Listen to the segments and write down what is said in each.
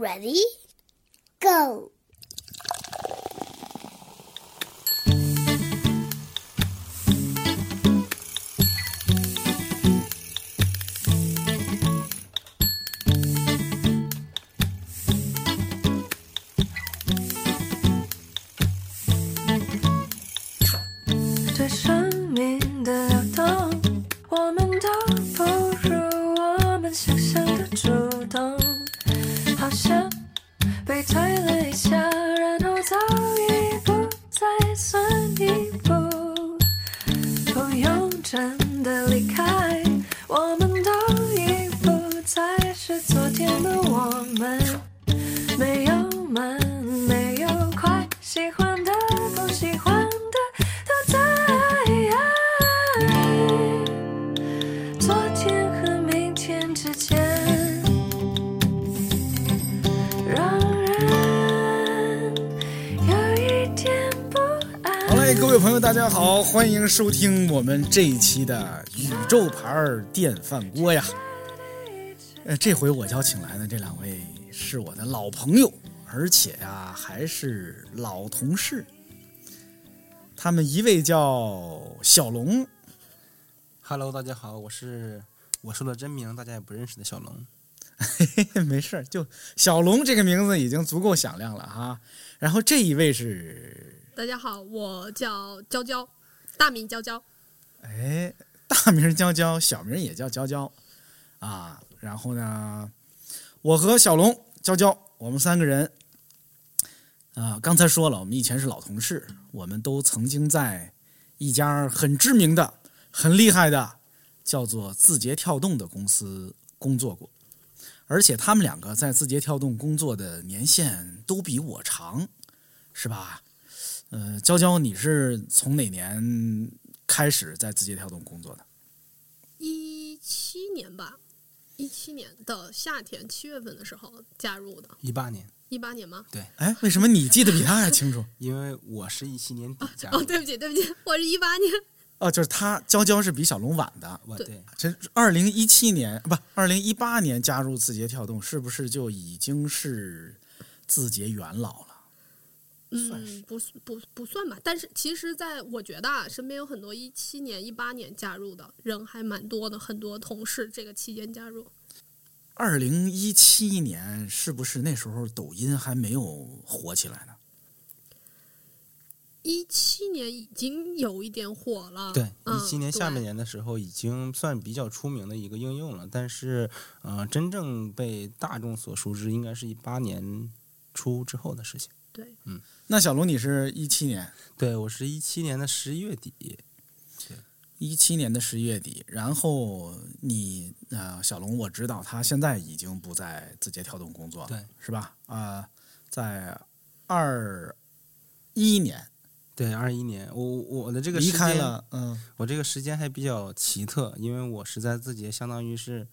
Ready? Go! 收听我们这一期的宇宙牌儿电饭锅呀。呃，这回我邀请来的这两位是我的老朋友，而且呀还是老同事。他们一位叫小龙，Hello，大家好，我是我说的真名，大家也不认识的小龙。没事儿，就小龙这个名字已经足够响亮了哈。然后这一位是，大家好，我叫娇娇，大名娇娇。哎，大名娇娇，小名也叫娇娇啊。然后呢，我和小龙、娇娇，我们三个人啊，刚才说了，我们以前是老同事，我们都曾经在一家很知名的、很厉害的叫做字节跳动的公司工作过，而且他们两个在字节跳动工作的年限都比我长，是吧？呃，娇娇，你是从哪年开始在字节跳动工作的？一七年吧，一七年的夏天七月份的时候加入的，一八年，一八年吗？对哎，为什么你记得比他还清楚？因为我是一七年底加入哦，的，对不起，对不起，我是一八年。哦，就是他娇娇是比小龙晚的。我对这二零一七年不，二零一八年加入字节跳动，是不是就已经是字节元老了？算是嗯，不不不算吧，但是其实，在我觉得啊，身边有很多一七年、一八年加入的人还蛮多的，很多同事这个期间加入。二零一七年是不是那时候抖音还没有火起来呢？一七年已经有一点火了，对，嗯一七年下半年的时候已经算比较出名的一个应用了，但是呃，真正被大众所熟知，应该是一八年初之后的事情。对，嗯那小龙你是一七年，对我是一七年的十一月底，一七年的十一月底，然后你呃，小龙我知道他现在已经不在字节跳动工作了，对，是吧？啊、在二一年。对，二一年，我我的这个离时间，开了，嗯，我这个时间还比较奇特，因为我是在字节，相当于是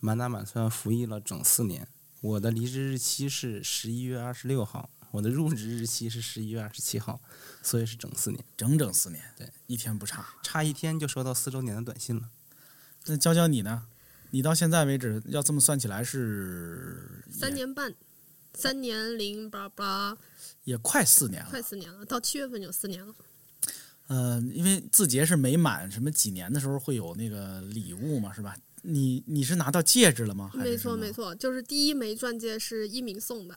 满打满算服役了整四年。我的离职日期是十一月二十六号，我的入职日期是十一月二十七号，所以是整四年，整整四年，对，一天不差。差一天就收到四周年的短信了。那娇娇你呢？你到现在为止，要这么算起来是三年半，三年零八八，也，快四年了。快四年了，到七月份就四年了。呃，因为字节是每满什么几年的时候会有那个礼物嘛，是吧？你你是拿到戒指了吗？还是没错没。错，就是第一枚钻戒是一鸣送的，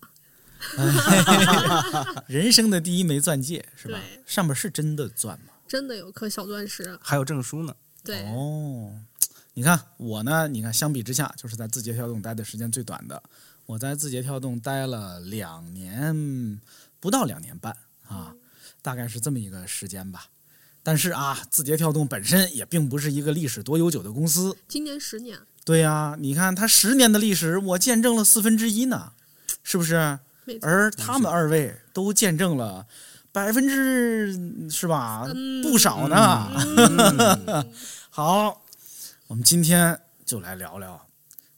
人生的第一枚钻戒是吧？上面是真的钻吗？真的有颗小钻石。还有证书呢，对，哦，你看我呢，你看相比之下，就是在字节跳动待的时间最短的。我在字节跳动待了两年，不到两年半啊，大概是这么一个时间吧。但是啊，字节跳动本身也并不是一个历史多悠久的公司。今年十年，对呀、你看它十年的历史，我见证了四分之一呢，是不是？而他们二位都见证了百分之是吧？嗯不少呢。嗯，好，我们今天就来聊聊，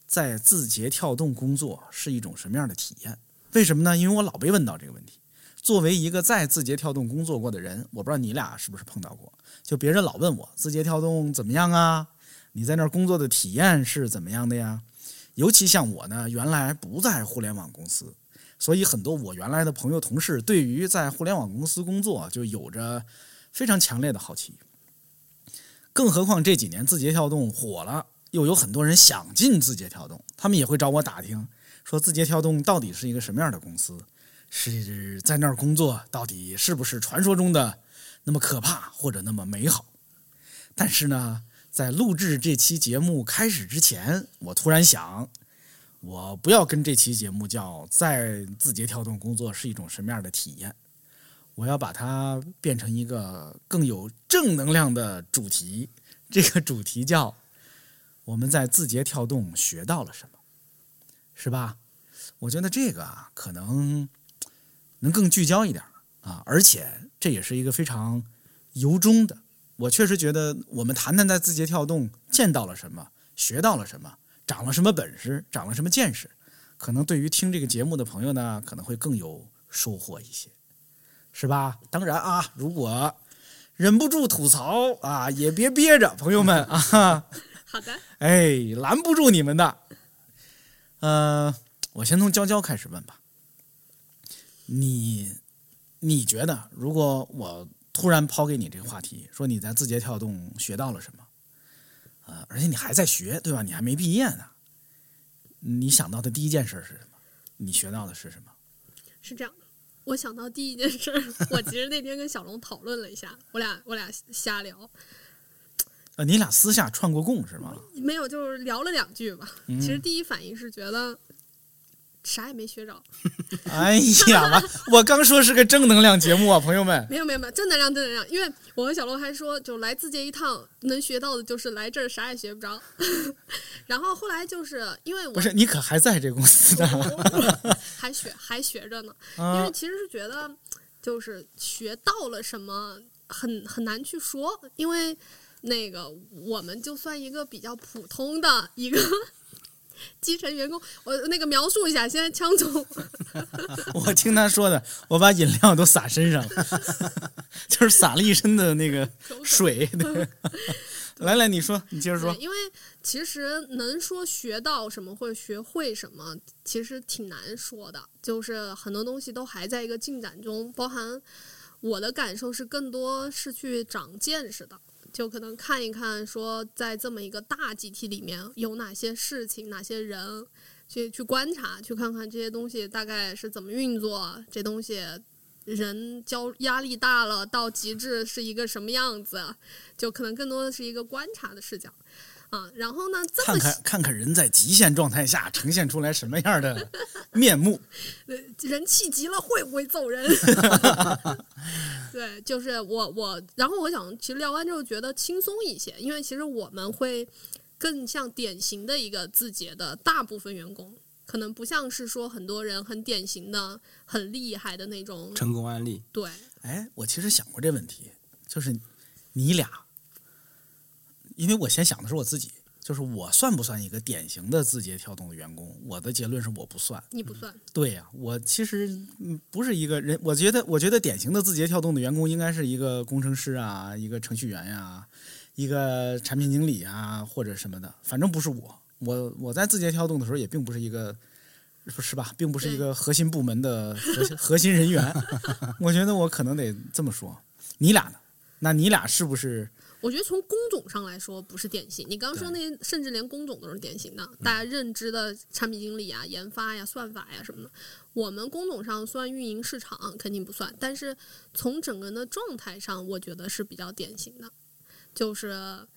在字节跳动工作是一种什么样的体验？为什么呢？因为我老被问到这个问题。作为一个在字节跳动工作过的人，我不知道你俩是不是碰到过，就别人老问我字节跳动怎么样啊？你在那儿工作的体验是怎么样的呀？尤其像我呢，原来不在互联网公司，所以很多我原来的朋友同事对于在互联网公司工作就有着非常强烈的好奇。更何况这几年字节跳动火了，又有很多人想进字节跳动，他们也会找我打听，说字节跳动到底是一个什么样的公司，是在那儿工作到底是不是传说中的那么可怕或者那么美好？但是呢，在录制这期节目开始之前，我突然想，我不要跟这期节目叫在字节跳动工作是一种什么样的体验。我要把它变成一个更有正能量的主题，这个主题叫“我们在字节跳动学到了什么”，是吧？我觉得这个啊，可能能更聚焦一点啊，而且这也是一个非常由衷的。我确实觉得，我们谈谈在字节跳动见到了什么，学到了什么，长了什么本事，长了什么见识，可能对于听这个节目的朋友呢，可能会更有收获一些。是吧？当然啊，如果忍不住吐槽啊，也别憋着，朋友们啊。好的。哎，拦不住你们的。呃，我先从娇娇开始问吧。你你觉得，如果我突然抛给你这个话题，说你在字节跳动学到了什么？呃，而且你还在学，对吧？你还没毕业呢。你想到的第一件事是什么？你学到的是什么？是这样的。我想到第一件事，我其实那天跟小龙讨论了一下，我俩我俩瞎聊。呃，你俩私下串过供是吗？没有，就是聊了两句吧。其实第一反应是觉得。啥也没学着，哎呀，完！我刚说是个正能量节目啊，朋友们。没有没有没有，正能量正能量。因为我和小龙还说，就来字节一趟，能学到的就是来这儿啥也学不着。然后后来就是因为我不是你可还在这公司呢，还学还学着呢。因为其实是觉得，就是学到了什么很很难去说，因为那个我们就算一个比较普通的一个。基层员工，我那个描述一下。现在枪总，我听他说的，我把饮料都洒身上了，就是洒了一身的那个水。来来，你说，你接着说。因为其实能说学到什么或者学会什么，其实挺难说的。就是很多东西都还在一个进展中，包含我的感受是更多是去长见识的。就可能看一看，说在这么一个大集体里面有哪些事情、哪些人，去去观察，去看看这些东西大概是怎么运作，这东西人交压力大了到极致是一个什么样子，就可能更多的是一个观察的视角。啊，然后呢？看看看看人在极限状态下呈现出来什么样的面目？人气急了会不会揍人？对，就是我我，然后我想，其实聊完之后觉得轻松一些，因为其实我们会更像典型的一个字节的大部分员工，可能不像是说很多人很典型的、很厉害的那种成功案例。对，哎，我其实想过这问题，就是你俩。因为我先想的是我自己，就是我算不算一个典型的字节跳动的员工？我的结论是我不算。你不算？对呀，我其实不是一个人。我觉得，我觉得典型的字节跳动的员工应该是一个工程师啊，一个程序员呀，一个产品经理啊，或者什么的。反正不是我。我我在字节跳动的时候也并不是一个，是吧？并不是一个核心部门的核心核心人员。我觉得我可能得这么说。你俩呢？那你俩是不是？我觉得从工种上来说不是典型，你刚说那些甚至连工种都是典型的，大家认知的产品经理啊、研发呀、算法呀什么的，我们工种上算运营市场肯定不算，但是从整个人的状态上，我觉得是比较典型的，就是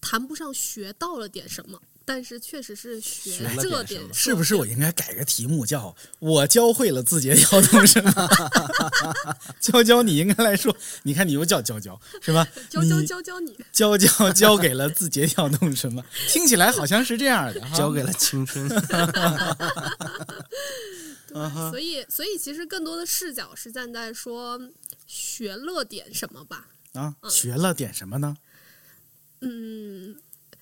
谈不上学到了点什么。但是确实是学这点，是不是我应该改个题目，叫我教会了字节跳动什么？娇娇，你应该来说，你看你又叫娇娇是吧？娇娇娇娇你，娇娇教给了字节跳动什么？听起来好像是这样的，交给了青春。所以，所以其实更多的视角是站在说学了点什么吧？啊，学了点什么呢？嗯，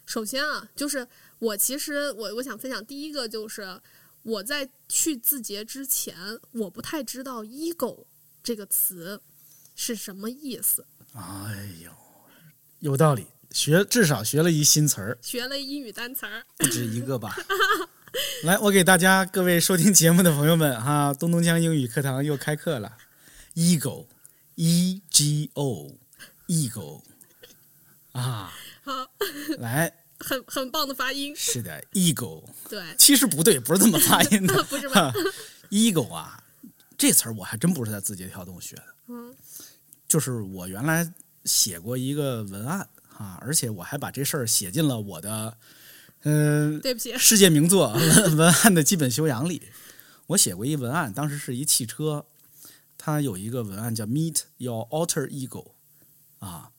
首先啊，就是。我其实我我想分享第一个就是我在去字节之前，我不太知道 “ego” 这个词是什么意思。哎呦，有道理。学至少学了一新词儿。学了英语单词儿。不止一个吧？来，我给大家各位收听节目的朋友们哈，东东江英语课堂又开课了。ego，e g o，ego 啊，好，来，很很棒的发音。是的，eagle，对，其实不对，不是这么发音的。不是吧？ego 啊，这词儿我还真不是在字节跳动学的，嗯就是我原来写过一个文案啊，而且我还把这事儿写进了我的嗯、对不起，世界名作文文案的基本修养里。我写过一文案，当时是一汽车，它有一个文案叫 “Meet your alter ego”，啊，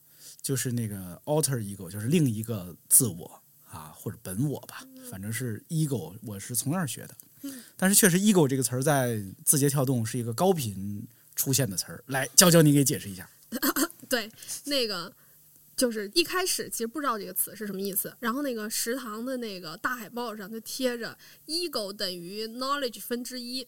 就是那个 alter ego，就是另一个自我啊，或者本我吧，反正是 ego，我是从那儿学的。但是确实，ego 这个词儿在字节跳动是一个高频出现的词儿。来，娇娇，你给解释一下。对，那个就是一开始其实不知道这个词是什么意思，然后那个食堂的那个大海报上就贴着 ego 等于 knowledge 分之一。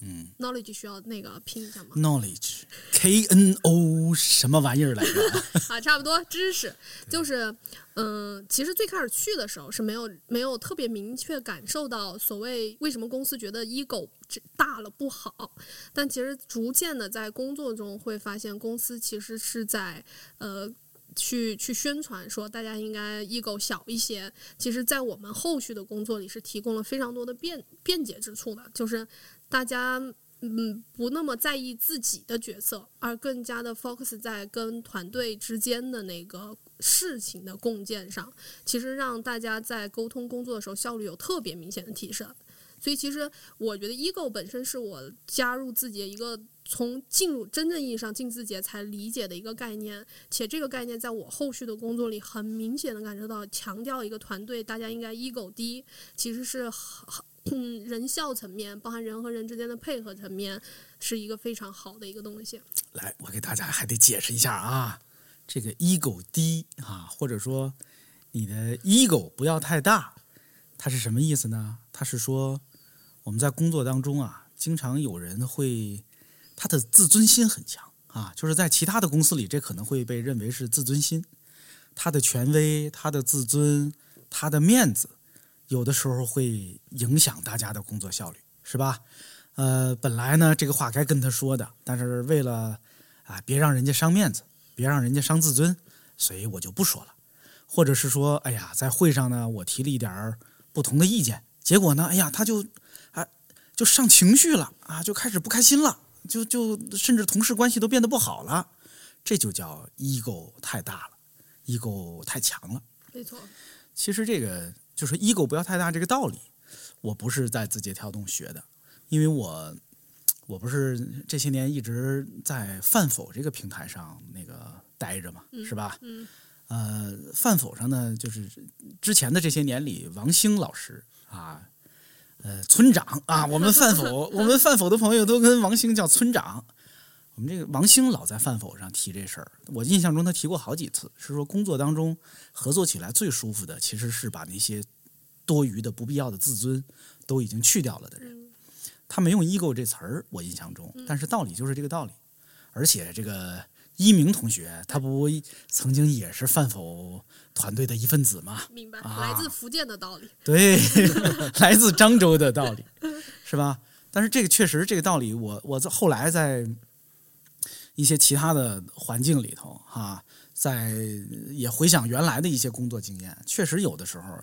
嗯，knowledge 需要那个拼一下吗？，knowledge，K N O 什么玩意儿来着？啊，差不多知识就是，嗯、其实最开始去的时候是没有没有特别明确感受到所谓为什么公司觉得 ego 这大了不好，但其实逐渐的在工作中会发现，公司其实是在呃。去去宣传说大家应该 ego 小一些，其实，在我们后续的工作里是提供了非常多的便便捷之处的，就是大家嗯，不那么在意自己的角色，而更加的 focus 在跟团队之间的那个事情的共建上，其实让大家在沟通工作的时候效率有特别明显的提升。所以，其实我觉得 ego 本身是我加入字节一个从进入真正意义上进字节才理解的一个概念，且这个概念在我后续的工作里很明显的感受到，强调一个团队大家应该 ego 低，其实是很嗯人效层面，包含人和人之间的配合层面，是一个非常好的一个东西。来，我给大家还得解释一下啊，这个 ego 低啊，或者说你的 ego 不要太大，它是什么意思呢？它是说我们在工作当中啊，经常有人会他的自尊心很强啊，就是在其他的公司里，这可能会被认为是自尊心，他的权威、他的自尊、他的面子，有的时候会影响大家的工作效率，是吧？呃，本来呢这个话该跟他说的，但是为了啊别让人家伤面子，别让人家伤自尊，所以我就不说了。或者是说，哎呀，在会上呢，我提了一点儿不同的意见，结果呢，哎呀，他就啊就上情绪了啊，就开始不开心了，就就甚至同事关系都变得不好了，这就叫 ego 太大了，ego 太强了。没错，其实这个就是 ego 不要太大这个道理，我不是在字节跳动学的，因为我我不是这些年一直在饭否这个平台上那个待着嘛，是吧？嗯呃，饭否上呢，就是之前的这些年里，王兴老师啊，呃，村长啊，我们饭否，我们饭否的朋友都跟王兴叫村长。我们这个王兴老在饭否上提这事儿，我印象中他提过好几次，是说工作当中合作起来最舒服的，其实是把那些多余的、不必要的自尊都已经去掉了的人。嗯他没用 ego 这词儿，我印象中，但是道理就是这个道理。而且这个一鸣同学，他不曾经也是饭否团队的一份子吗？明白，啊来自福建的道理。对，来自漳州的道理，是吧？但是这个确实这个道理我，我在后来在一些其他的环境里头哈、在也回想原来的一些工作经验，确实有的时候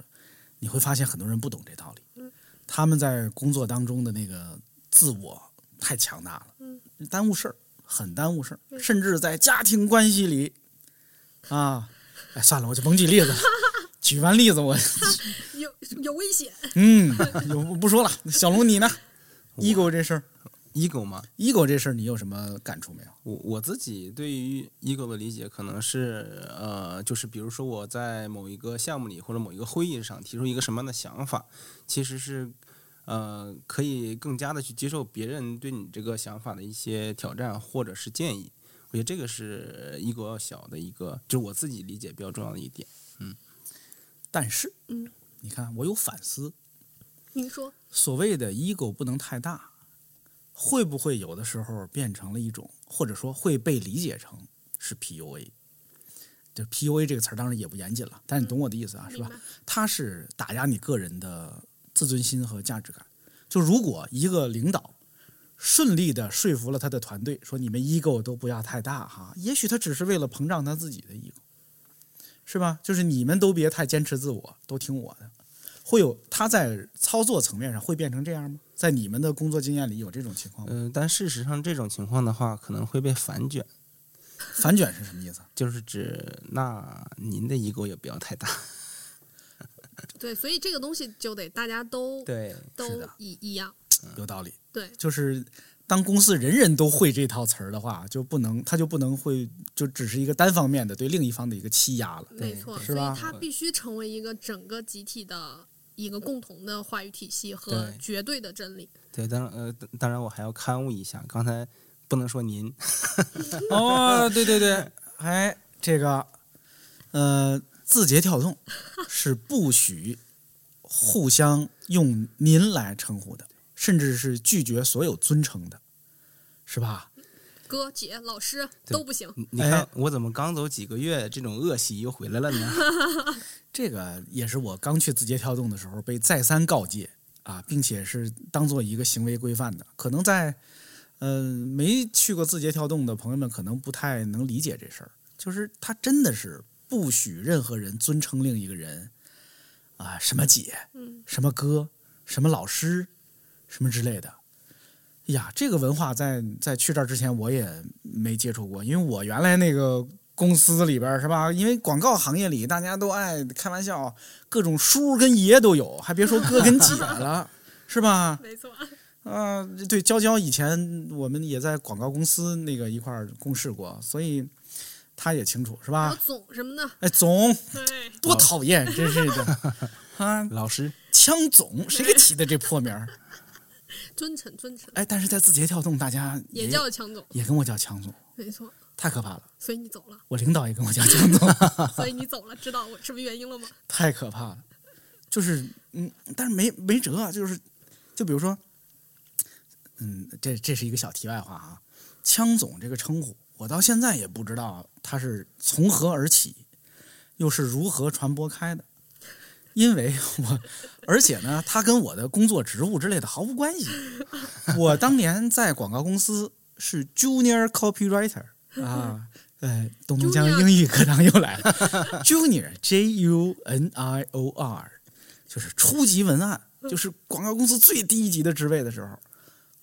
你会发现很多人不懂这道理，他们在工作当中的那个自我太强大了，耽误事儿，很耽误事儿，甚至在家庭关系里啊，哎，算了，我就甭举例子了。举完例子我 有有危险，嗯，有不说了。小龙你呢？ego 这事儿 ego 吗，，ego 这事儿你有什么感触没有？我我自己对于 ego 的理解可能是呃，就是比如说我在某一个项目里或者某一个会议上提出一个什么样的想法，其实是呃可以更加的去接受别人对你这个想法的一些挑战或者是建议。我觉得这个是 ego 要小的一个，就是我自己理解比较重要的一点。嗯但是，嗯，你看我有反思，您说所谓的 ego 不能太大，会不会有的时候变成了一种，或者说会被理解成是 PUA？就 PUA 这个词儿当然也不严谨了，但是你懂我的意思啊，是吧？它是打压你个人的自尊心和价值感。就如果一个领导顺利的说服了他的团队，说你们 ego 都不要太大哈，也许他只是为了膨胀他自己的 ego，是吧？就是你们都别太坚持自我，都听我的。会有他在操作层面上会变成这样吗？在你们的工作经验里有这种情况吗？嗯、但事实上这种情况的话，可能会被反卷，反卷是什么意思？就是指那您的 ego 也不要太大。对，所以这个东西就得大家都对，都一一样。有道理。对，就是当公司人人都会这套词儿的话，就不能他就不能会就只是一个单方面的对另一方的一个欺压了。没错，是吧所以它必须成为一个整个集体的一个共同的话语体系和绝对的真理。对，当然呃，当然我还要刊物一下，刚才不能说您，哦，对对对，哎，这个呃，字节跳动 是不许互相用“您”来称呼的，甚至是拒绝所有尊称的，是吧？哥姐老师都不行，你你看哎我怎么刚走几个月，这种恶习又回来了呢？这个也是我刚去字节跳动的时候被再三告诫啊，并且是当做一个行为规范的。可能在嗯、呃没去过字节跳动的朋友们可能不太能理解这事儿，就是他真的是不许任何人尊称另一个人啊，什么姐，嗯，什么哥，什么老师，什么之类的。呀，这个文化在在去这儿之前我也没接触过，因为我原来那个公司里边是吧？因为广告行业里大家都爱开玩笑，各种叔跟爷都有，还别说哥跟姐了，是吧？没错，啊，对，娇娇以前我们也在广告公司那个一块儿共事过，所以他也清楚，是吧？总什么的，哎，总对，多讨厌，真是的啊！老师，枪总谁给起的这破名儿？尊称尊称哎，但是在字节跳动，大家也叫强总，也跟我叫强总，没错。太可怕了。所以你走了，我领导也跟我叫强总，所以你走了，知道我什么原因了吗？太可怕了。就是嗯，但是没没辙啊，就是就比如说，嗯，这这是一个小题外话啊。枪总这个称呼，我到现在也不知道他是从何而起，又是如何传播开的。因为我，而且呢，它跟我的工作职务之类的毫无关系。我当年在广告公司是 junior copywriter 啊，呃，东东江英语课堂又来了，junior J U N I O R，就是初级文案，就是广告公司最低级的职位的时候，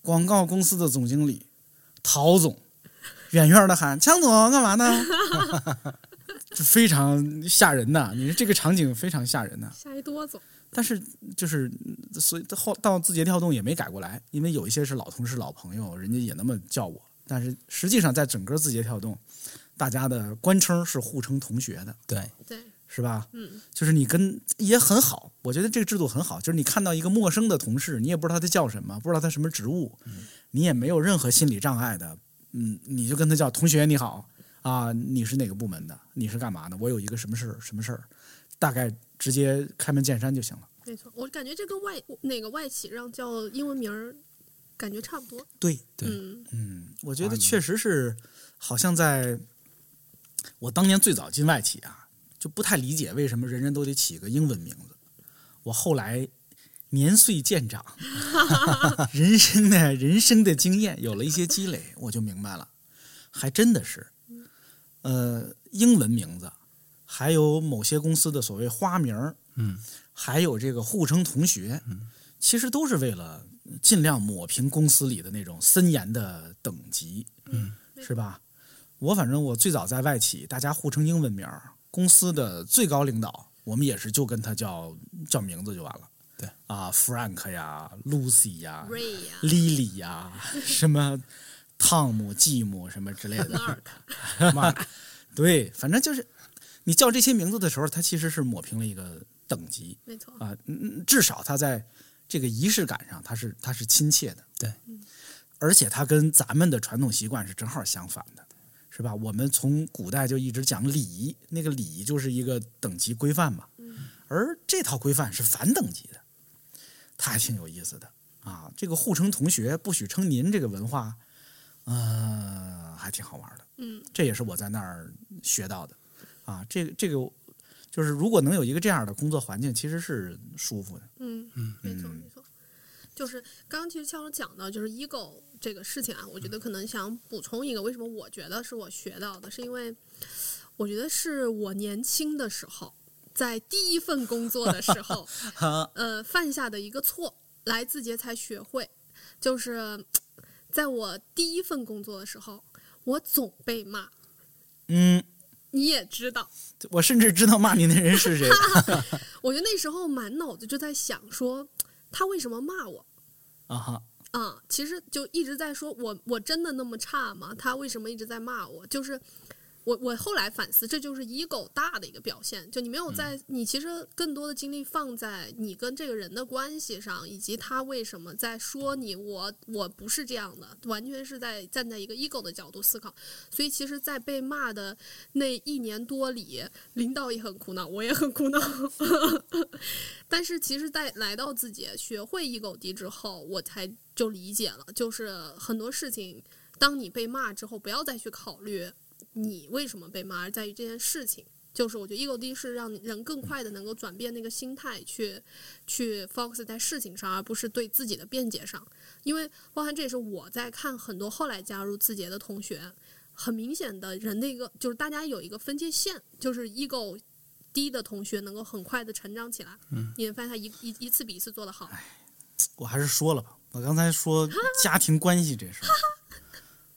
广告公司的总经理陶总远远的喊：“强总干嘛呢？” 就非常吓人呐！你说这个场景非常吓人呐。吓一哆嗦，但是就是所以后到字节跳动也没改过来，因为有一些是老同事、老朋友，人家也那么叫我。但是实际上，在整个字节跳动，大家的官称是互称同学的，对，对，是吧？嗯，就是你跟也很好，我觉得这个制度很好。就是你看到一个陌生的同事，你也不知道他叫什么，不知道他什么职务，你也没有任何心理障碍的，嗯，你就跟他叫同学你好啊，你是哪个部门的？你是干嘛的？我有一个什么事儿什么事儿，大概直接开门见山就行了。没错。我感觉这跟外那个外企让叫英文名儿，感觉差不多。对，对嗯，嗯，我觉得确实是，好像在我当年最早进外企啊，就不太理解为什么人人都得起个英文名字。我后来年岁渐长，人生的人生的经验有了一些积累，我就明白了，还真的是，呃，英文名字，还有某些公司的所谓花名儿嗯，还有这个互称同学，嗯。其实都是为了尽量抹平公司里的那种森严的等级，嗯，是吧？我反正我最早在外企，大家互称英文名儿，公司的最高领导，我们也是就跟他叫叫名字就完了。对。啊，Frank 呀，Lucy 呀，，Lily 呀，什么汤姆、吉姆什么之类的。对，反正就是你叫这些名字的时候，它其实是抹平了一个等级没错。啊，嗯至少它在这个仪式感上，它是它是亲切的，对，而且它跟咱们的传统习惯是正好相反的，是吧？我们从古代就一直讲礼仪，那个礼仪就是一个等级规范嘛，而这套规范是反等级的，它还挺有意思的啊。这个互称同学，不许称您，这个文化，呃，还挺好玩的。嗯，这也是我在那儿学到的，啊，这个这个就是如果能有一个这样的工作环境，其实是舒服的。嗯嗯没错没错。就是刚刚其实像我讲到，就是 ego 这个事情啊，我觉得可能想补充一个，为什么我觉得是我学到的，是因为我觉得是我年轻的时候，在第一份工作的时候，呃，犯下的一个错，来自节才学会，就是在我第一份工作的时候，我总被骂，嗯，你也知道，我甚至知道骂你的人是谁。我觉得那时候满脑子就在想说，他为什么骂我？啊哈，啊，其实就一直在说我我真的那么差吗？他为什么一直在骂我？就是我我后来反思，这就是 ego 大的一个表现。就你没有在，你其实更多的精力放在你跟这个人的关系上，以及他为什么在说你。我我不是这样的，完全是在站在一个 ego 的角度思考。所以其实，在被骂的那一年多里，领导也很苦恼，我也很苦恼。但是其实，在来到自己学会 ego 低之后，我才就理解了，就是很多事情，当你被骂之后，不要再去考虑你为什么被骂，而在于这件事情。就是我觉得 ego 低是让人更快的能够转变那个心态，去去 focus 在事情上，而不是对自己的辩解上。因为包含这也是我在看很多后来加入字节的同学，很明显的人的一个就是大家有一个分界线，就是 ego 低的同学能够很快的成长起来。嗯，你会发现他一一一次比一次做得好。我还是说了吧，我刚才说家庭关系这事儿，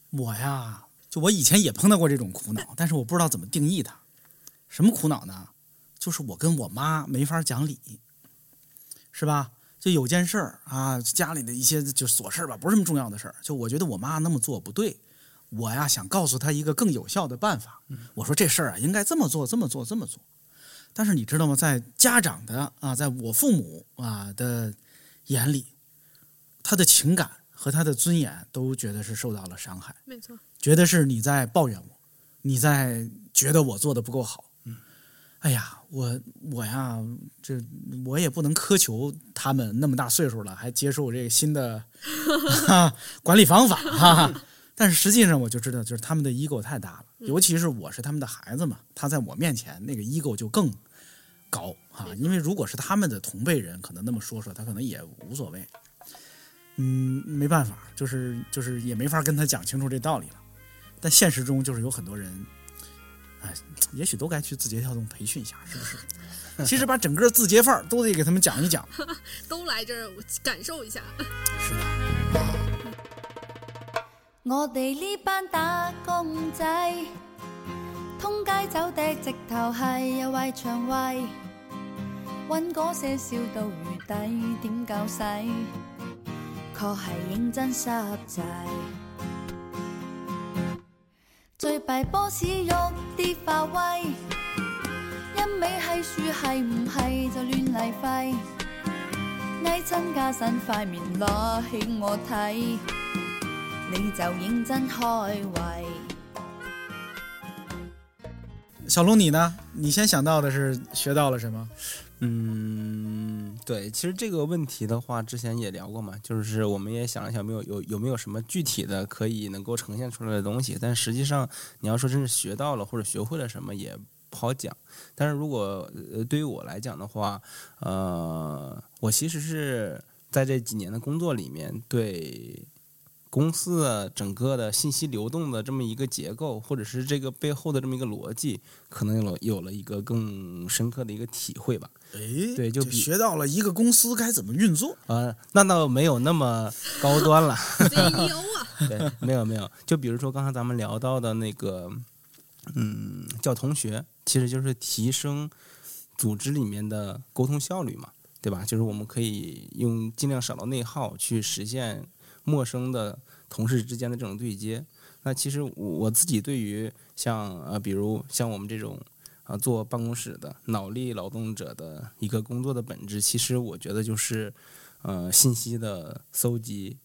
我呀，就我以前也碰到过这种苦恼，但是我不知道怎么定义它。什么苦恼呢？就是我跟我妈没法讲理，是吧？就有件事儿啊，家里的一些就琐事吧，不是什么重要的事儿。就我觉得我妈那么做不对，我呀想告诉她一个更有效的办法。我说这事儿啊应该这么做，这么做，这么做。但是你知道吗？在家长的啊，在我父母啊的眼里，他的情感和他的尊严都觉得是受到了伤害，没错，觉得是你在抱怨我，你在觉得我做的不够好。嗯哎呀，我我呀，这我也不能苛求他们那么大岁数了，还接受这个新的、哈、管理方法哈、但是实际上我就知道，就是他们的 ego 太大了，尤其是我是他们的孩子嘛，他在我面前那个 ego 就更高啊、因为如果是他们的同辈人，可能那么说说，他可能也无所谓。嗯，没办法，就是就是也没法跟他讲清楚这道理了。但现实中就是有很多人，哎，也许都该去字节跳动培训一下，是不是？其实把整个字节范儿都得给他们讲一讲。都来这儿感受一下。是的，我哋呢班打工仔，通街走的直頭係又為腸胃，揾嗰些笑到如底，點夠使？確係認真濕滯。最弊波士喐啲發威，一味係樹係唔係就亂嚟揮，嗌親加薪塊面攞起我睇。你就認真開胃。小龙你呢？你先想到的是学到了什么？嗯，对，其实这个问题的话，之前也聊过嘛，就是我们也想了想，没有有有没有什么具体的可以能够呈现出来的东西，但实际上你要说真是学到了或者学会了什么，也不好讲。但是如果呃对于我来讲的话，呃，我其实是在这几年的工作里面对。公司的整个的信息流动的这么一个结构，或者是这个背后的这么一个逻辑，可能有了有了一个更深刻的一个体会吧。哎，对就比学到了一个公司该怎么运作。呃，那倒没有那么高端了。CEO 啊，对，没有没有。就比如说刚才咱们聊到的那个，嗯，叫同学，其实就是提升组织里面的沟通效率嘛，对吧？就是我们可以用尽量少的内耗去实现陌生的同事之间的这种对接。那其实我我自己对于像呃，比如像我们这种啊、做办公室的脑力劳动者的一个工作的本质，其实我觉得就是呃信息的搜集、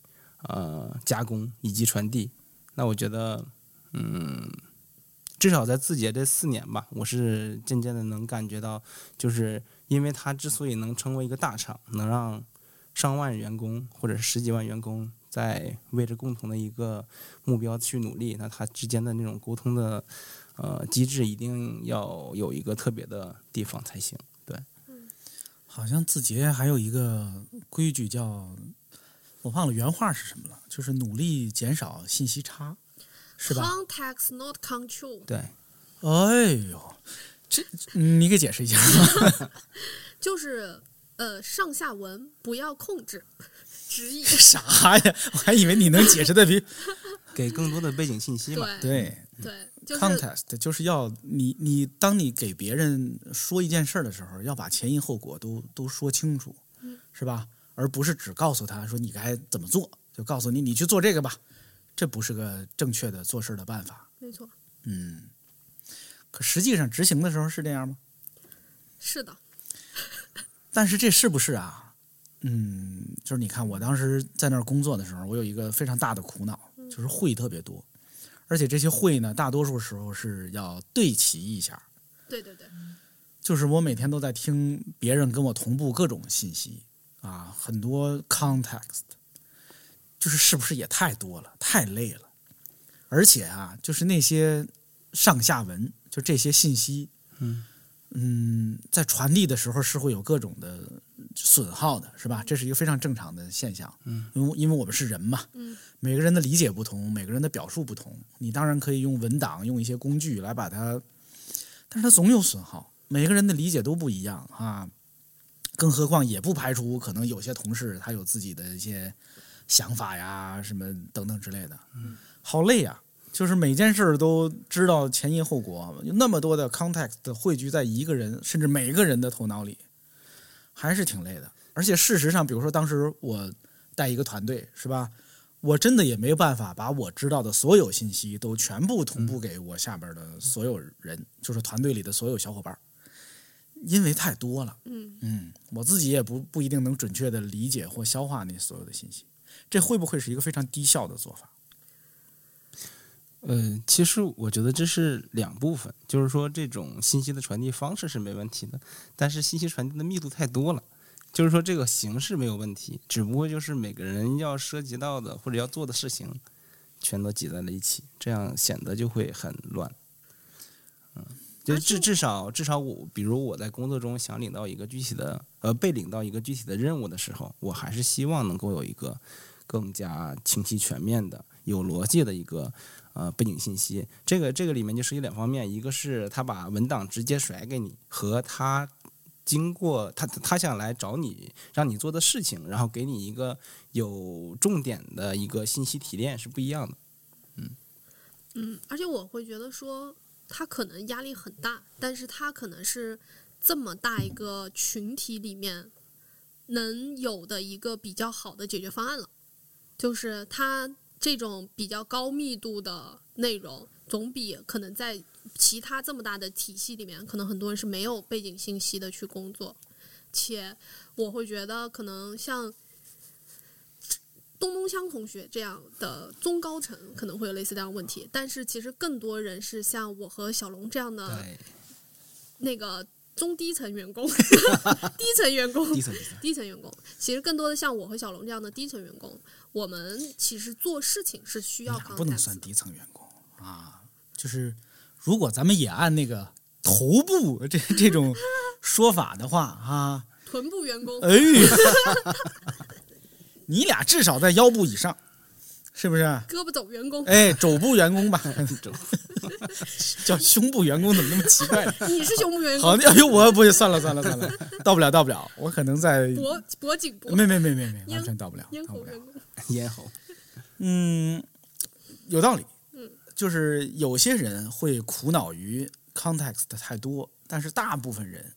呃加工以及传递。那我觉得，嗯，至少在字节这四年吧，我是渐渐的能感觉到，就是因为它之所以能成为一个大厂，能让上万员工或者是十几万员工在为着共同的一个目标去努力，那他之间的那种沟通的呃机制一定要有一个特别的地方才行。对，好像字节还有一个规矩叫，我忘了原话是什么了，就是努力减少信息差，是吧？Context not control，对，哎呦，这你给解释一下。就是呃上下文不要控制，直译。啥呀？我还以为你能解释的比给更多的背景信息嘛。对对。对，就是 contest 就是要你你当你给别人说一件事儿的时候，要把前因后果都都说清楚，是吧？而不是只告诉他说你该怎么做，就告诉你你去做这个吧，这不是个正确的做事的办法。没错，嗯，可实际上执行的时候是这样吗？是的，但是这是不是啊？嗯，就是你看我当时在那儿工作的时候，我有一个非常大的苦恼，就是会特别多，而且这些会呢，大多数时候是要对齐一下。对对对，就是我每天都在听别人跟我同步各种信息啊，很多 context，就是是不是也太多了，太累了，而且啊，就是那些上下文，就这些信息，嗯嗯，在传递的时候是会有各种的损耗的，是吧？这是一个非常正常的现象，嗯，因为因为我们是人嘛，嗯，每个人的理解不同，每个人的表述不同，你当然可以用文档，用一些工具来把它，但是它总有损耗，每个人的理解都不一样啊，更何况也不排除可能有些同事他有自己的一些想法呀，什么等等之类的，嗯，好累呀、就是每件事儿都知道前因后果，有那么多的 context 汇聚在一个人甚至每个人的头脑里，还是挺累的。而且事实上，比如说当时我带一个团队，是吧？我真的也没有办法把我知道的所有信息都全部同步给我下边的所有人，就是团队里的所有小伙伴，因为太多了。嗯，嗯，我自己也不不一定能准确的理解或消化那所有的信息，这会不会是一个非常低效的做法？呃，其实我觉得这是两部分，就是说这种信息的传递方式是没问题的，但是信息传递的密度太多了。就是说这个形式没有问题，只不过就是每个人要涉及到的或者要做的事情，全都挤在了一起，这样显得就会很乱。嗯，就至至少至少我，比如我在工作中想领到一个具体的呃被领到一个具体的任务的时候，我还是希望能够有一个更加清晰全面的、有逻辑的一个呃背景信息。这个这个里面就涉及两方面，一个是他把文档直接甩给你，和他经过他他想来找你让你做的事情，然后给你一个有重点的一个信息提炼是不一样的。嗯嗯，而且我会觉得说，他可能压力很大，但是他可能是这么大一个群体里面能有的一个比较好的解决方案了。就是他这种比较高密度的内容，总比可能在其他这么大的体系里面，可能很多人是没有背景信息的去工作，且我会觉得可能像。东东乡同学这样的中高层可能会有类似这样的问题，但是其实更多人是像我和小龙这样的，那个中低层员工，低层员工，低层低层。低层员工，其实更多的像我和小龙这样的低层员工，我们其实做事情是需要不能算低层员工啊。就是如果咱们也按那个头部这这种说法的话啊，臀部员工，哎，你俩至少在腰部以上，是不是？胳膊肘员工，哎，肘部员工吧，肘 叫胸部员工怎么那么奇怪？你是胸部员工好，工，哎呦，我不算了算了算了，到不了到不了，我可能在脖脖颈部，没没没没没，咽完全到不了，咽到不了。喉员工，咽喉。嗯，有道理。嗯，就是有些人会苦恼于 context 太多，但是大部分人，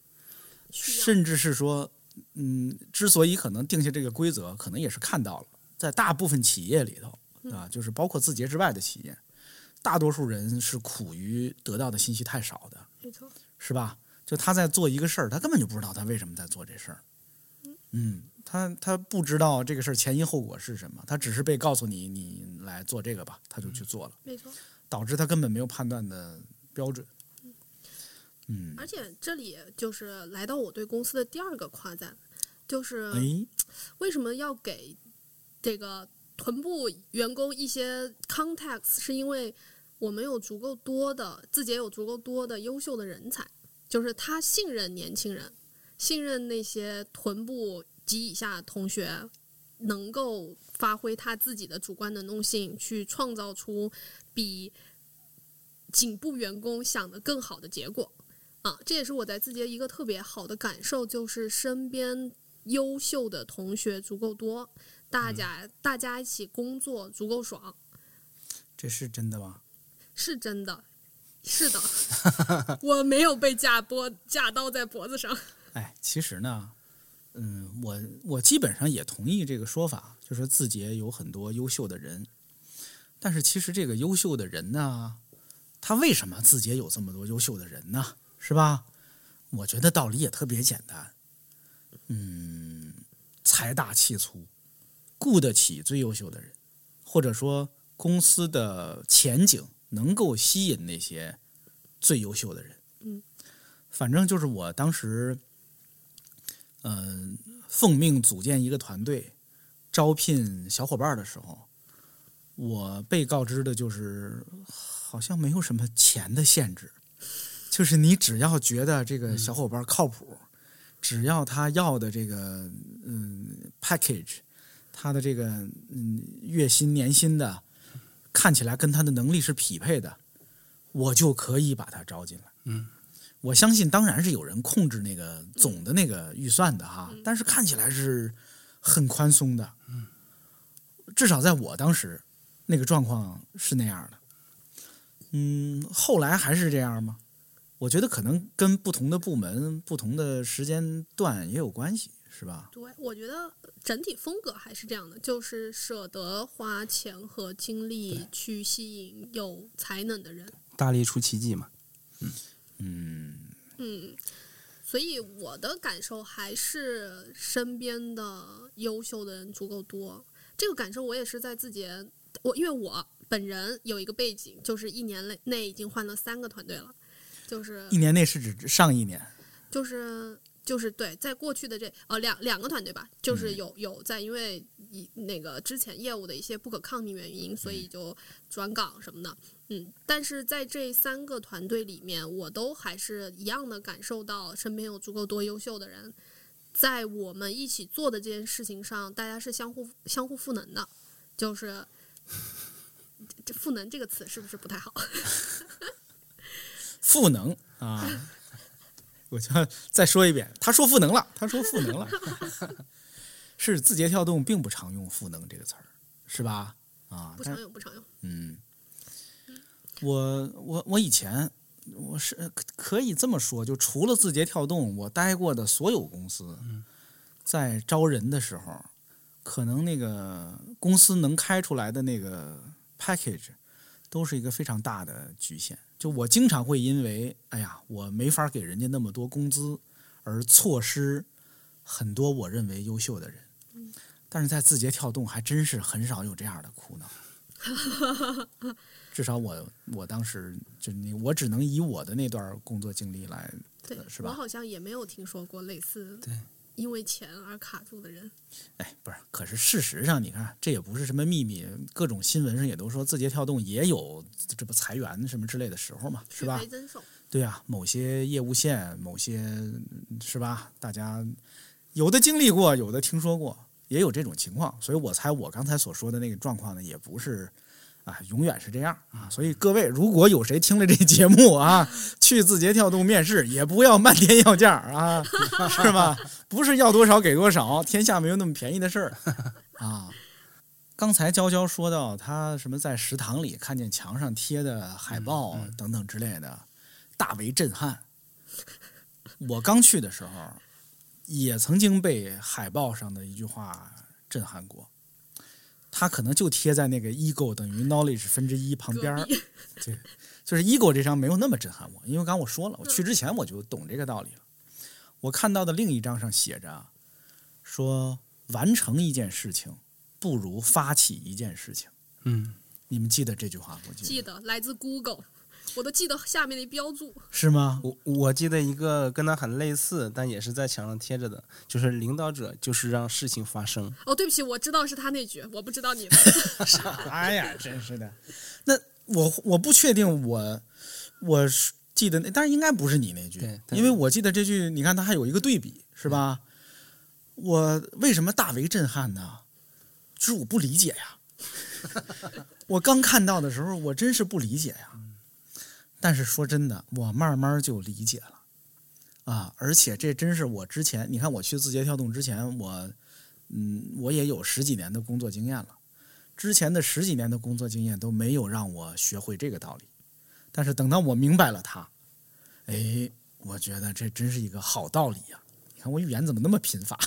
甚至是说，嗯，之所以可能定下这个规则，可能也是看到了，在大部分企业里头嗯啊，就是包括字节之外的企业，大多数人是苦于得到的信息太少的，没错，是吧？就他在做一个事儿，他根本就不知道他为什么在做这事儿。嗯，他他不知道这个事儿前因后果是什么，他只是被告诉你你来做这个吧，他就去做了，没错。导致他根本没有判断的标准。嗯，而且这里就是来到我对公司的第二个夸赞，就是哎，为什么要给这个臀部员工一些 context，是因为我们有足够多的字节有足够多的优秀的人才，就是他信任年轻人，信任那些臀部及以下同学，能够发挥他自己的主观能动性，去创造出比颈部员工想的更好的结果。啊，这也是我在字节一个特别好的感受，就是身边优秀的同学足够多，大家、大家一起工作足够爽，这是真的吗？是真的，是的，我没有被架脖架刀在脖子上。哎，其实呢，嗯，我我基本上也同意这个说法，就是字节有很多优秀的人，但是其实这个优秀的人呢，他为什么字节有这么多优秀的人呢？是吧？我觉得道理也特别简单，嗯，财大气粗，雇得起最优秀的人，或者说公司的前景能够吸引那些最优秀的人。嗯，反正就是我当时，嗯、奉命组建一个团队，招聘小伙伴的时候，我被告知的就是好像没有什么钱的限制，就是你只要觉得这个小伙伴靠谱，只要他要的这个嗯 package，他的这个嗯月薪年薪的看起来跟他的能力是匹配的，我就可以把他招进来。嗯，我相信当然是有人控制那个总的那个预算的哈，但是看起来是很宽松的。嗯，至少在我当时那个状况是那样的。嗯，后来还是这样吗？我觉得可能跟不同的部门、不同的时间段也有关系，是吧？对，我觉得整体风格还是这样的，就是舍得花钱和精力去吸引有才能的人。大力出奇迹嘛。嗯，嗯，所以我的感受还是身边的优秀的人足够多。这个感受我也是在自己，我因为我本人有一个背景，就是一年内内已经换了三个团队了，就是一年内是指上一年。就是就是对，在过去的这呃两两个团队吧，就是有有在因为一那个之前业务的一些不可抗力原因，所以就转岗什么的，嗯，但是在这三个团队里面，我都还是一样的感受到身边有足够多优秀的人，在我们一起做的这件事情上，大家是相互相互赋能的，就是。这“赋能”这个词是不是不太好？赋能啊！我就要再说一遍，他说赋能了，他说赋能了，是字节跳动并不常用“赋能”这个词儿，是吧？啊，但不常用，不常用。嗯，我我我以前我是可可以这么说，就除了字节跳动，我待过的所有公司，在招人的时候，可能那个公司能开出来的那个 package 都是一个非常大的局限。就我经常会因为哎呀，我没法给人家那么多工资，而错失很多我认为优秀的人。但是在字节跳动还真是很少有这样的苦恼。至少我我当时就你我只能以我的那段工作经历来，对呃，是吧我好像也没有听说过类似对因为钱而卡住的人。哎，不是，可是事实上，你看，这也不是什么秘密，各种新闻上也都说，字节跳动也有这不裁员什么之类的时候嘛，是吧对啊，某些业务线，某些嗯是吧？大家有的经历过，有的听说过，也有这种情况，所以我猜我刚才所说的那个状况呢，也不是啊，永远是这样啊。所以各位，如果有谁听了这节目啊，去字节跳动面试，也不要漫天要价啊，是吧？不是要多少给多少，天下没有那么便宜的事儿啊。刚才娇娇说到，她什么在食堂里看见墙上贴的海报等等之类的，大为震撼。我刚去的时候，也曾经被海报上的一句话震撼过。它可能就贴在那个 ego 等于 knowledge 分之一旁边儿 对，就是 ego 这张没有那么震撼我，因为刚我说了，我去之前我就懂这个道理了。我看到的另一张上写着说，完成一件事情不如发起一件事情。嗯，你们记得这句话不？记得来自 Google，我都记得下面的标注。是吗？我我记得一个跟他很类似，但也是在墙上贴着的，就是领导者就是让事情发生。哦，对不起，我知道是他那句，我不知道你的。哎呀，真是的。那我我不确定我我是记得那，但是应该不是你那句对，对因为我记得这句，你看他还有一个对比，是吧？我为什么大为震撼呢？就是我不理解呀。我刚看到的时候，我真是不理解呀。但是说真的，我慢慢就理解了啊！而且这真是我之前，你看我去字节跳动之前，我嗯，我也有十几年的工作经验了。之前的十几年的工作经验都没有让我学会这个道理，但是等到我明白了它，哎，我觉得这真是一个好道理呀、你看我语言怎么那么贫乏？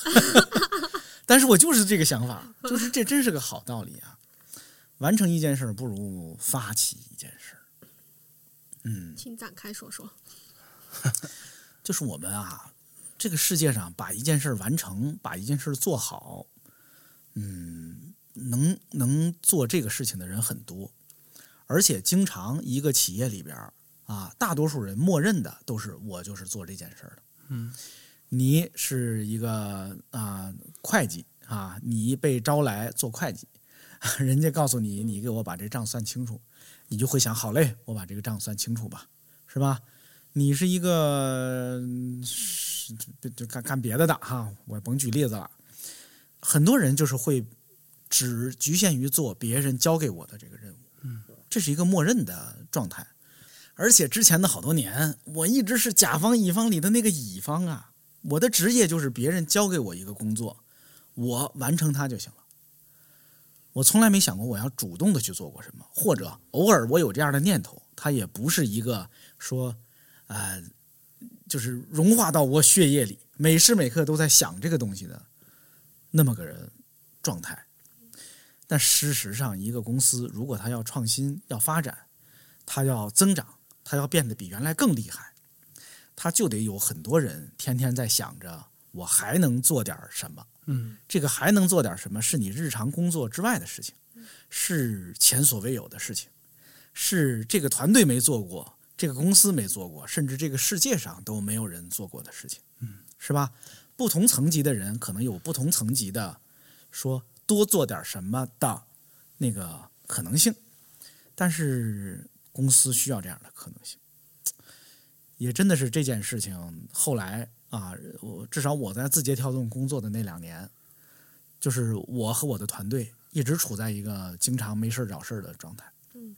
但是我就是这个想法，就是这真是个好道理啊！完成一件事不如发起一件事。嗯，请展开说说。就是我们啊，这个世界上把一件事完成，把一件事做好，嗯，能能做这个事情的人很多，而且经常一个企业里边啊，大多数人默认的都是我就是做这件事的。嗯，你是一个啊会计啊，你被招来做会计，人家告诉你，你给我把这账算清楚，你就会想，好嘞，我把这个账算清楚吧，是吧？你是一个就就干干别的的哈，我甭举例子了。很多人就是会只局限于做别人交给我的这个任务，嗯，这是一个默认的状态。而且之前的好多年，我一直是甲方乙方里的那个乙方啊，我的职业就是别人交给我一个工作，我完成它就行了。我从来没想过我要主动的去做过什么，或者偶尔我有这样的念头，它也不是一个说，呃，就是融化到我血液里，每时每刻都在想这个东西的那么个人状态。但事实上，一个公司如果它要创新、要发展，它要增长，它要变得比原来更厉害，它就得有很多人天天在想着我还能做点什么。嗯，这个还能做点什么？是你日常工作之外的事情，是前所未有的事情，是这个团队没做过，这个公司没做过，甚至这个世界上都没有人做过的事情，嗯，是吧？不同层级的人可能有不同层级的说多做点什么的那个可能性，但是公司需要这样的可能性，也真的是这件事情后来啊，我至少我在字节跳动工作的那两年，就是我和我的团队一直处在一个经常没事儿找事儿的状态，嗯，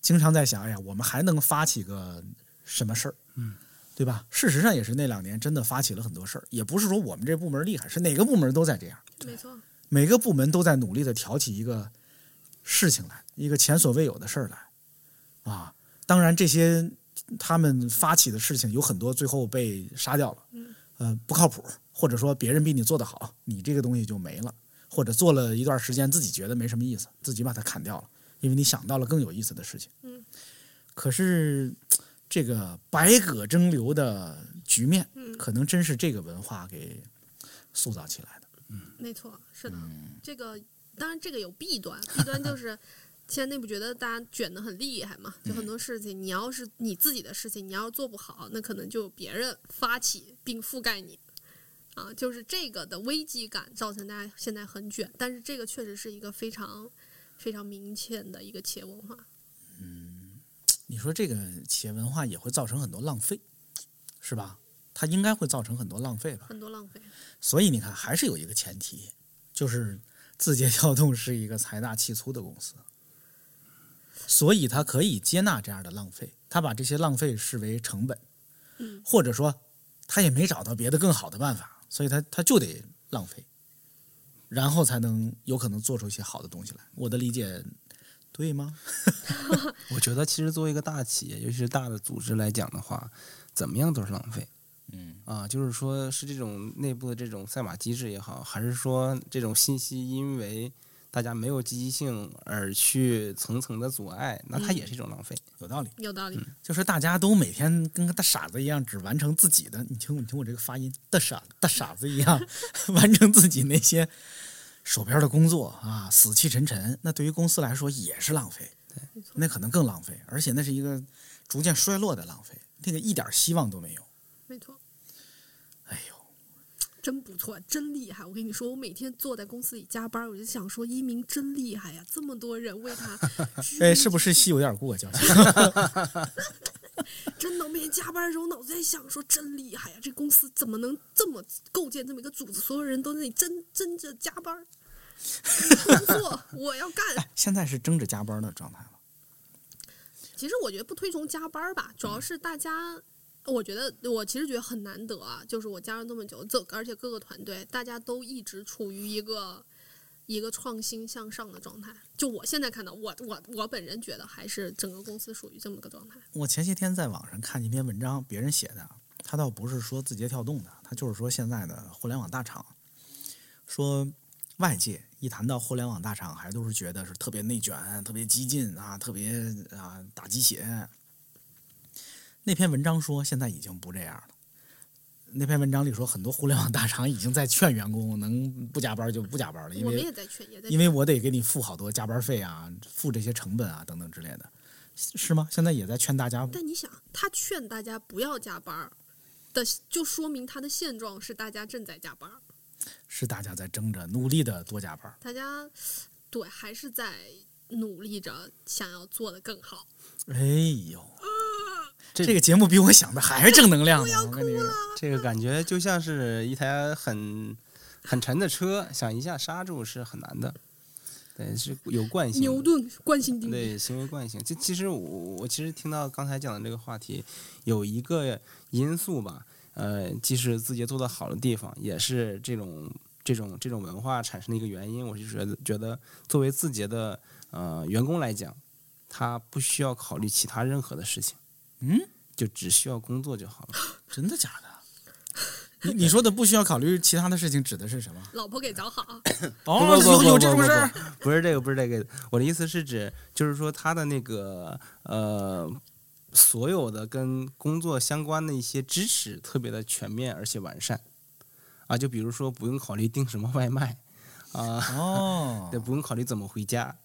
经常在想，哎呀，我们还能发起个什么事儿，嗯，对吧？事实上也是那两年真的发起了很多事儿，也不是说我们这部门厉害，是哪个部门都在这样，没错，每个部门都在努力的挑起一个事情来，一个前所未有的事儿来，啊，当然这些他们发起的事情有很多最后被杀掉了，呃，不靠谱，或者说别人比你做得好，你这个东西就没了，或者做了一段时间自己觉得没什么意思，自己把它砍掉了，因为你想到了更有意思的事情。嗯，可是这个百舸争流的局面，嗯可能真是这个文化给塑造起来的。嗯没错，是的。嗯这个当然这个有弊端，弊端就是现在内部觉得大家卷得很厉害嘛，就很多事情你要是你自己的事情，你要是做不好，那可能就别人发起并覆盖你。啊，就是这个的危机感造成大家现在很卷，但是这个确实是一个非常非常明显的一个企业文化。嗯你说这个企业文化也会造成很多浪费，是吧？它应该会造成很多浪费吧？很多浪费。所以你看，还是有一个前提，就是字节 跳动是一个财大气粗的公司，所以他可以接纳这样的浪费，他把这些浪费视为成本，嗯或者说他也没找到别的更好的办法，所以他他就得浪费，然后才能有可能做出一些好的东西来。我的理解对吗？我觉得其实作为一个大企业，尤其是大的组织来讲的话，怎么样都是浪费。嗯啊，就是说是这种内部的这种赛马机制也好，还是说这种信息因为大家没有积极性而去层层的阻碍，那它也是一种浪费。有道理。有道理，就是大家都每天跟个大傻子一样，只完成自己的。你听，你听我这个发音，大傻大傻子一样，完成自己那些手边的工作啊，死气沉沉。那对于公司来说也是浪费，那可能更浪费。而且那是一个逐渐衰落的浪费，那个一点希望都没有。没错，真不错，真厉害！我跟你说，我每天坐在公司里加班，我就想说，一鸣真厉害呀，这么多人为他 哎，是不是戏有点过？娇娇，真的，我每天加班的时候，脑子在想说，真厉害呀！这公司怎么能这么构建这么一个组织？所有人都在那里争争着加班，工作我要干。现在是争着加班的状态了。其实我觉得不推崇加班吧，主要是大家，我觉得我其实觉得很难得啊，就是我加入那么久，这而且各个团队大家都一直处于一个一个创新向上的状态。就我现在看到，我我我本人觉得还是整个公司属于这么个状态。我前些天在网上看一篇文章，别人写的，他倒不是说字节跳动的，他就是说现在的互联网大厂，说外界一谈到互联网大厂，还都是觉得是特别内卷、特别激进啊，特别啊打鸡血。那篇文章说现在已经不这样了。那篇文章里说，很多互联网大厂已经在劝员工能不加班就不加班了，因我们为也在劝，也在因为我得给你付好多加班费啊，付这些成本啊等等之类的，是吗？现在也在劝大家但你想，他劝大家不要加班的，就说明他的现状是大家正在加班，是大家在争着努力的多加班。大家对还是在努力着想要做的更好。哎呦，这这个节目比我想的还是正能量呢！我跟你说，这个感觉就像是一台很很沉的车，想一下刹住是很难的。对，是有惯性。牛顿惯性定律，对行为惯性，这其实我我其实听到刚才讲的这个话题，有一个因素吧，呃，既是字节做的好的地方，也是这种这种这种文化产生的一个原因。我就觉得觉得作为字节的呃员工来讲，他不需要考虑其他任何的事情，嗯，就只需要工作就好了。真的假的？你你说的不需要考虑其他的事情，指的是什么？老婆给找好，哦，不不不有有不不这种事儿？不是这个，不是这个。我的意思是指，就是说他的那个呃，所有的跟工作相关的一些知识特别的全面而且完善啊，就比如说不用考虑订什么外卖啊，哦 对，，不用考虑怎么回家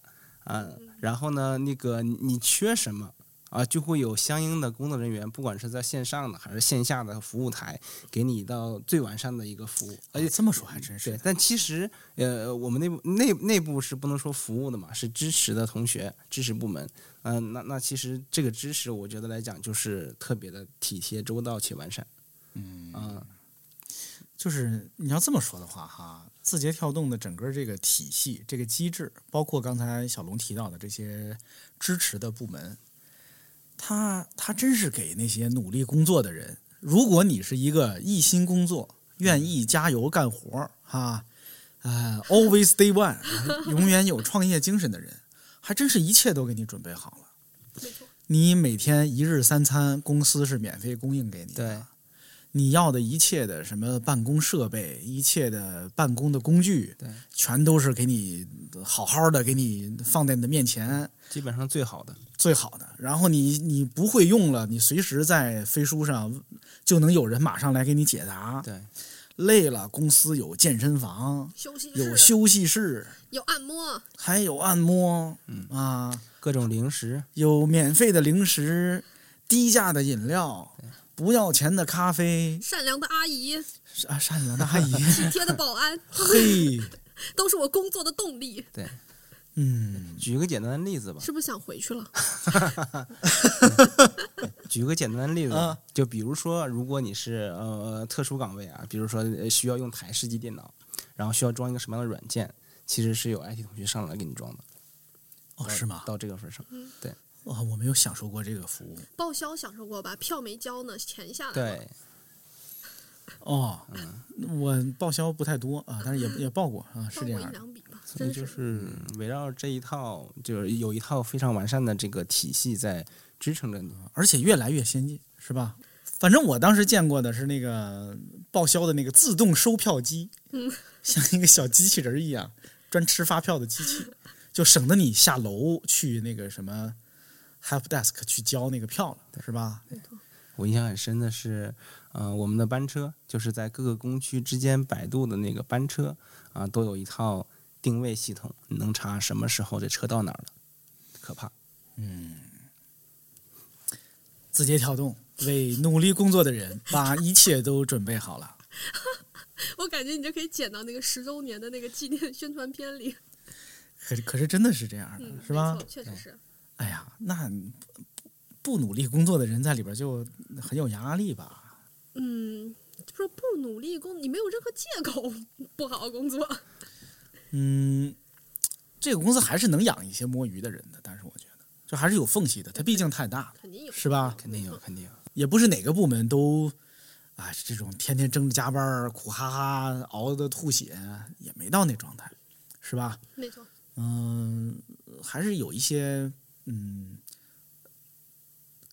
啊，然后呢，那个你你缺什么？啊，就会有相应的工作人员，不管是在线上的还是线下的服务台，给你到最完善的一个服务。而且这么说还真是对，但其实呃，我们内部内内部是不能说服务的嘛，是支持的同学、支持部门。嗯、那那其实这个支持，我觉得来讲就是特别的体贴、周到且完善。嗯啊、就是你要这么说的话，哈，字节跳动的整个这个体系、这个机制，包括刚才小龙提到的这些支持的部门，他他真是给那些努力工作的人。如果你是一个一心工作、愿意加油干活儿哈，呃，always day one，永远有创业精神的人，还真是一切都给你准备好了。没错，你每天一日三餐，公司是免费供应给你的。对，你要的一切的什么办公设备，一切的办公的工具，对，全都是给你好好的给你放在你的面前，基本上最好的。最好的。然后你你不会用了，你随时在飞书上就能有人马上来给你解答。对，累了，公司有健身房，休息有休息室，有按摩，还有按摩，嗯。啊，各种零食，有免费的零食，低价的饮料，不要钱的咖啡，善良的阿姨，啊，善良的阿姨，体贴的保安，嘿，都是我工作的动力。对。嗯，举个简单的例子吧，是不是想回去了？举个简单的例子，啊就比如说，如果你是呃特殊岗位啊，比如说呃需要用台式机电脑，然后需要装一个什么样的软件，其实是有 IT 同学上来给你装的。哦，是吗？到这个份上，对哦，我没有享受过这个服务。报销享受过吧？票没交呢，钱下来了。对，哦，我报销不太多啊，但是也也报过啊，是这样的。两笔吧，所以。就是是围绕这一套，就是有一套非常完善的这个体系在支撑着你。而且越来越先进，是吧？反正我当时见过的是那个报销的那个自动收票机，嗯，像一个小机器人一样，专吃发票的机器，就省得你下楼去那个什么 help desk 去交那个票了，是吧？我印象很深的是，呃，我们的班车就是在各个工区之间摆渡的那个班车啊、都有一套定位系统，能查什么时候这车到哪儿了，可怕。嗯字节跳动为努力工作的人把一切都准备好了。我感觉你就可以剪到那个十周年的那个纪念宣传片里，可是可是真的是这样的，嗯，是吧确实是。哎呀，那不不努力工作的人在里边就很有压力吧？嗯，就说不努力工，你没有任何借口 不好好工作。嗯，这个公司还是能养一些摸鱼的人的，但是我觉得这还是有缝隙的，它毕竟太大了，肯定有，是吧？肯定有，肯定有。也不是哪个部门都啊这种天天争着加班儿、苦哈哈熬的吐血，也没到那状态，是吧？没错。嗯，还是有一些嗯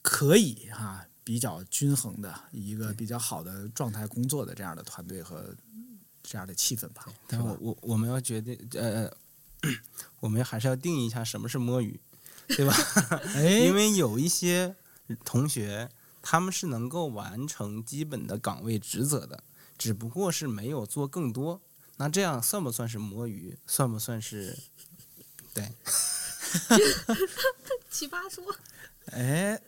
可以哈、比较均衡的一个比较好的状态工作的这样的团队和这样的气氛吧，但我？我我们要决定，呃，我们还是要定义一下什么是摸鱼，对吧？哎，因为有一些同学他们是能够完成基本的岗位职责的，只不过是没有做更多。那这样算不算是摸鱼？算不算是？对，奇葩说，哎，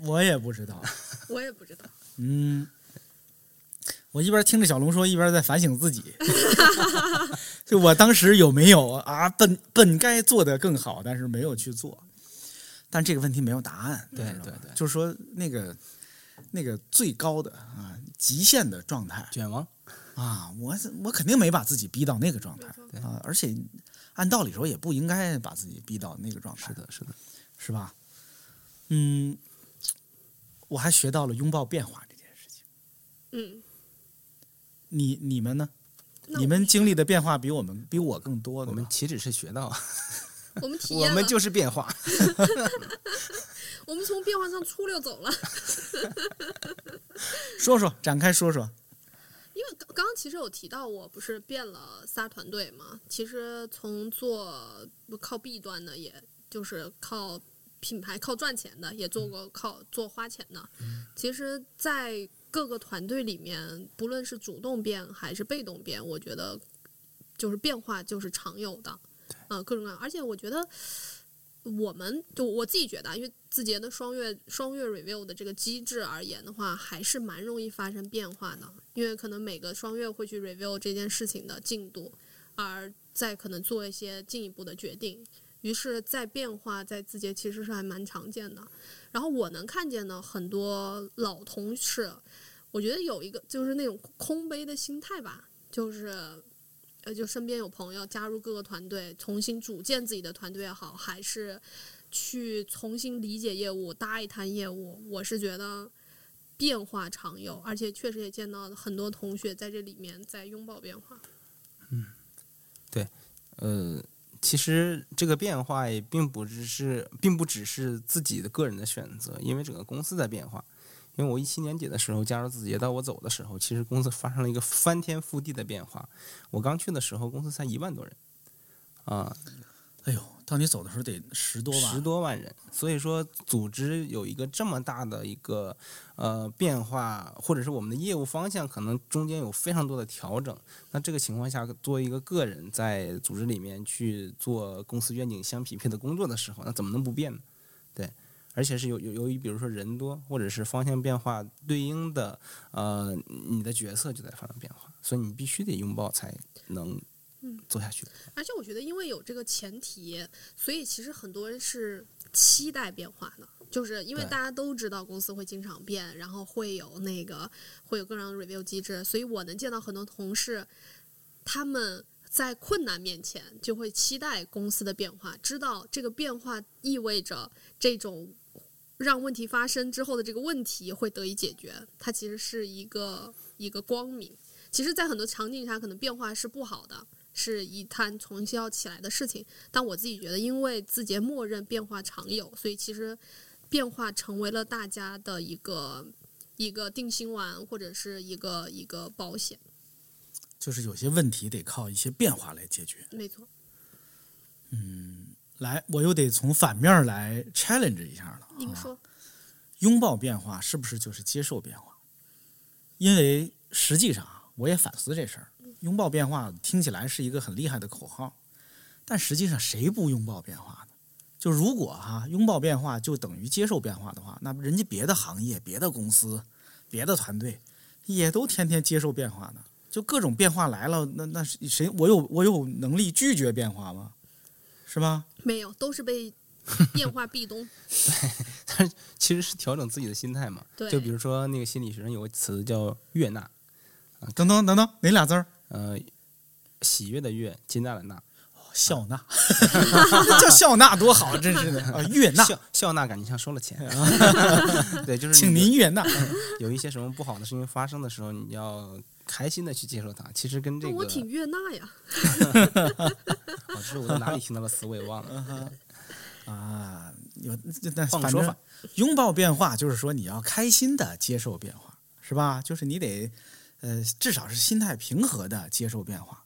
我也不知道。我也不知道。嗯，我一边听着小龙说，一边在反省自己。就我当时有没有啊，本本该做的更好，但是没有去做。但这个问题没有答案。对对对就是说那个那个最高的啊极限的状态卷王，啊，我我肯定没把自己逼到那个状态啊，而且按道理说也不应该把自己逼到那个状态。是的，是的。是吧？嗯，我还学到了拥抱变化这件事情。嗯，你你们呢？你们经历的变化比我们比我更多。我们岂止是学到，我们体验了，我们就是变化。我们从变化上出溜走了。说说展开说说。因为刚刚刚其实有提到，我不是变了仨团队嘛？其实从做靠 B 端的，也就是靠品牌靠赚钱的，也做过靠做花钱的。其实，在各个团队里面，不论是主动变还是被动变，我觉得就是变化就是常有的，呃，各种各样。而且我觉得。我们就我自己觉得啊，因为字节的双月双月 review 的这个机制而言的话，还是蛮容易发生变化的。因为可能每个双月会去 review 这件事情的进度，而再可能做一些进一步的决定。于是，在变化在字节其实是还蛮常见的。然后我能看见呢很多老同事，我觉得有一个就是那种空杯的心态吧，就是呃，就身边有朋友加入各个团队，重新组建自己的团队也好，还是去重新理解业务、搭一摊业务，我是觉得变化常有，而且确实也见到很多同学在这里面在拥抱变化。嗯，对呃，其实这个变化也并不只是，并不只是自己的个人的选择，因为整个公司在变化。因为我一七年底的时候加入字节，到我走的时候，其实公司发生了一个翻天覆地的变化。我刚去的时候，公司才一万多人，啊、哎呦，到你走的时候得十多万，十多万人，所以说组织有一个这么大的一个呃变化，或者是我们的业务方向可能中间有非常多的调整。那这个情况下，作为一个个人在组织里面去做公司愿景相匹配的工作的时候，那怎么能不变呢？对，而且是由由由于比如说人多或者是方向变化，对应的呃你的角色就在发生变化，所以你必须得拥抱才能做下去。而且我觉得，因为有这个前提，所以其实很多人是期待变化的，就是因为大家都知道公司会经常变，然后会有那个会有各种 review 机制，所以我能见到很多同事，他们在困难面前就会期待公司的变化，知道这个变化意味着这种让问题发生之后的这个问题会得以解决，它其实是一个一个光明。其实，在很多场景下，可能变化是不好的，是一摊重新要起来的事情。但我自己觉得，因为字节默认变化常有，所以其实变化成为了大家的一个一个定心丸，或者是一个一个保险。就是有些问题得靠一些变化来解决。没错，来，我又得从反面来 challenge 一下了。啊您说，拥抱变化是不是就是接受变化？因为实际上啊，我也反思这事儿。拥抱变化听起来是一个很厉害的口号，但实际上谁不拥抱变化呢？就如果哈、拥抱变化就等于接受变化的话，那人家别的行业、别的公司、别的团队也都天天接受变化呢。就各种变化来了，那那是谁？我有我有能力拒绝变化吗？是吧？没有，都是被 变化壁咚。对，但是其实是调整自己的心态嘛。对就比如说那个心理学上有个词叫悦纳，等等等等，哪俩字儿？呃，喜悦的悦，接纳的纳，笑纳，叫笑纳多好，真是的 啊！悦纳，笑笑纳感觉像收了钱。对，就是请您悦纳。有一些什么不好的事情发生的时候，你要开心的去接受它。其实跟这个，我挺悦纳呀。哦，这是我在哪里听到的词我也忘了。啊，有那换个说法反正拥抱变化就是说你要开心的接受变化，是吧？就是你得呃，至少是心态平和的接受变化。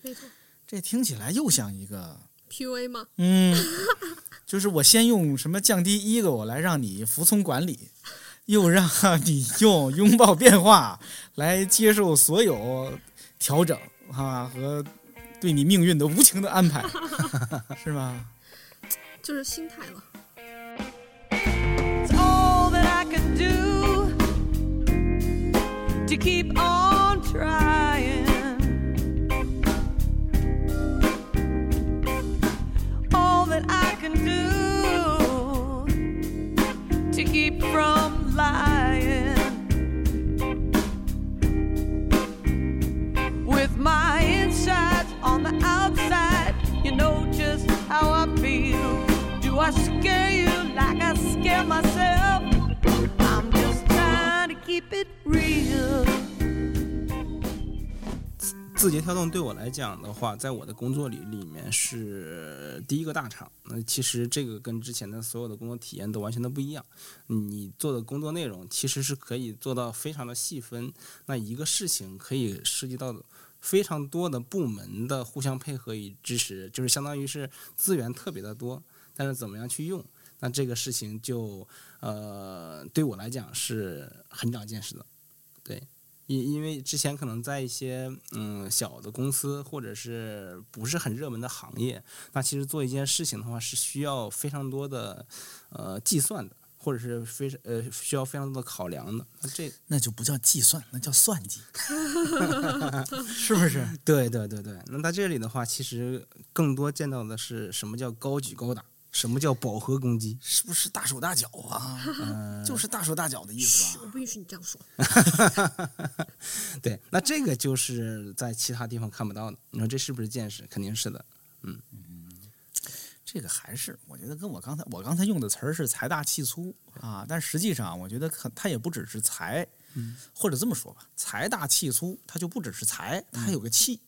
没错这听起来又像一个，，PUA 吗？嗯，就是我先用什么降低 ego 来让你服从管理，又让你用拥抱变化来接受所有调整啊和对你命运的无情的安排，是吧？就是心态了。All that I can do to keep on trying. All that I can do to keep from lying. With my insides on the outside, you know just how I feel. Do I scare you like I scare myself? I'm just trying to keep it real. 字节跳动对我来讲的话，在我的工作里里面是第一个大厂。那其实这个跟之前的所有的工作体验都完全的不一样。你做的工作内容其实是可以做到非常的细分。那一个事情可以涉及到非常多的部门的互相配合与支持，就是相当于是资源特别的多，但是怎么样去用，那这个事情就呃对我来讲是很长见识的，对。因因为之前可能在一些嗯小的公司或者是不是很热门的行业，那其实做一件事情的话是需要非常多的呃计算的，或者是非常呃需要非常多的考量的。那这那就不叫计算，那叫算计，是不是？对对对对，那在这里的话，其实更多见到的是什么叫高举高打，什么叫饱和攻击。是不是大手大脚啊？就是大手大脚的意思，吧？我不允许你这样说。对，那这个就是在其他地方看不到的。你说这是不是见识？肯定是的。嗯这个还是我觉得跟我刚才我刚才用的词儿是财大气粗啊，但实际上我觉得可它也不只是财，或者这么说吧，财大气粗，它就不只是财，它还有个气，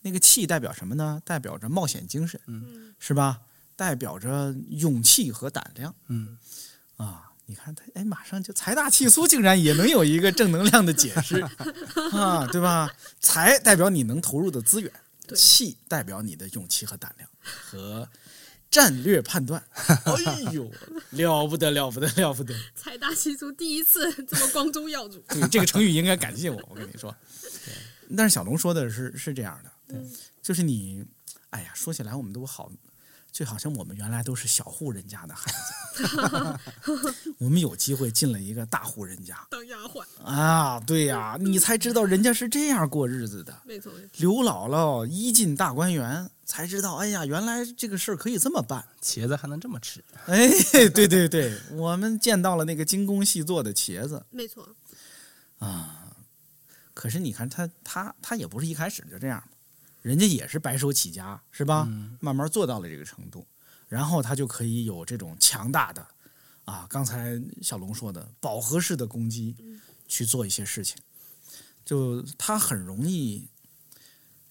那个气代表什么呢？代表着冒险精神，嗯，是吧？代表着勇气和胆量嗯，啊！你看他，哎，马上就财大气粗，竟然也能有一个正能量的解释 啊，对吧？财代表你能投入的资源，气代表你的勇气和胆量和战略判断。哎呦，了不得，了不得，了不得！财大气粗，第一次 这么光宗耀祖。对，这个成语应该感谢我，我跟你说。但是小龙说的是是这样的，对就是你，哎呀，说起来我们都好，就好像我们原来都是小户人家的孩子，我们有机会进了一个大户人家当丫鬟，啊，对呀，你才知道人家是这样过日子的。没错没错。刘姥姥一进大观园，才知道，哎呀，原来这个事儿可以这么办。茄子还能这么吃。哎，对对对，我们见到了那个精工细作的茄子，没错，啊可是你看他他他也不是一开始就这样嘛，人家也是白手起家，是吧？慢慢做到了这个程度，然后他就可以有这种强大的啊，刚才小龙说的饱和式的攻击，去做一些事情，就他很容易，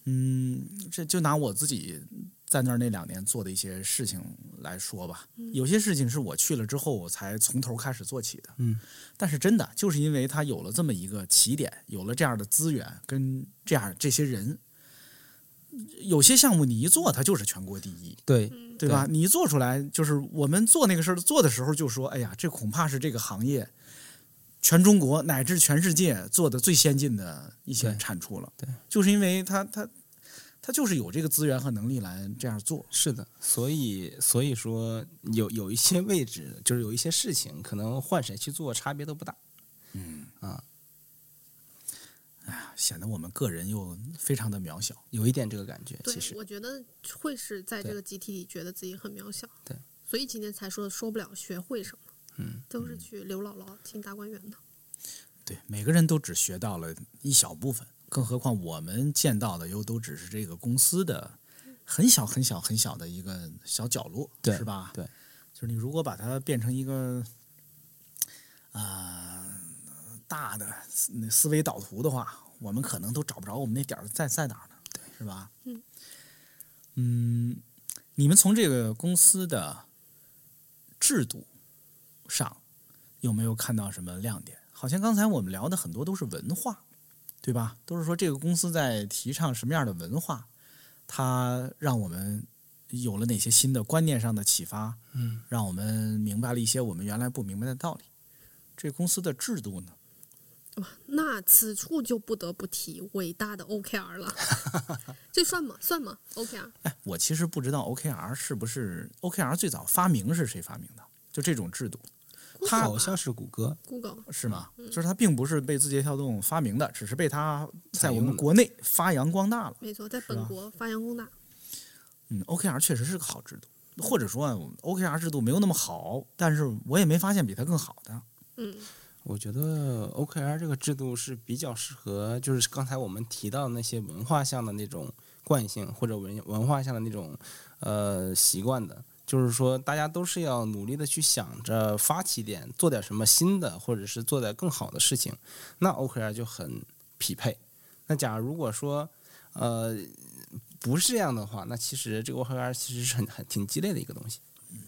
嗯，这就拿我自己在那儿那两年做的一些事情来说吧，有些事情是我去了之后我才从头开始做起的，嗯，但是真的就是因为他有了这么一个起点，有了这样的资源跟这样这些人，有些项目你一做，它就是全国第一，对，对吧？你一做出来，就是我们做那个事儿做的时候就说，哎呀，这恐怕是这个行业全中国乃至全世界做的最先进的一些产出了。对，就是因为它它它他就是有这个资源和能力来这样做。是的，所以所以说有有一些位置，就是有一些事情，可能换谁去做差别都不大。显得我们个人又非常的渺小。有一点这个感觉，对其，实我觉得会是在这个集体里觉得自己很渺小。对，所以今天才说说不了学会什么，嗯，都是去刘姥姥进大观园的。对，每个人都只学到了一小部分，更何况我们见到的又都只是这个公司的很小很小很小的一个小角落，对是吧？对，就是你如果把它变成一个啊、大的思那思维导图的话，我们可能都找不着我们那点儿在在哪儿呢，对，是吧？嗯嗯，你们从这个公司的制度上有没有看到什么亮点？好像刚才我们聊的很多都是文化，对吧？都是说这个公司在提倡什么样的文化，它让我们有了哪些新的观念上的启发，嗯，让我们明白了一些我们原来不明白的道理。这公司的制度呢？那此处就不得不提伟大的 OKR 了，这算吗？算吗？OKR 哎，我其实不知道 OKR 是不是 OKR 最早发明是谁发明的？就这种制度，它好像是谷歌，Google 是吗？就是它并不是被字节跳动发明的，只是被它在我们国内发扬光大了。没错，在本国发扬光大。嗯，OKR 确实是个好制度，或者说啊 OKR 制度没有那么好，但是我也没发现比它更好的。嗯，我觉得 OKR 这个制度是比较适合，就是刚才我们提到那些文化上的那种惯性，或者文文化上的那种呃习惯的。就是说，大家都是要努力的去想着发起点，做点什么新的，或者是做点更好的事情，那 OKR 就很匹配。那假如如果说呃不是这样的话，那其实这个 OKR 其实是很很挺鸡肋的一个东西。嗯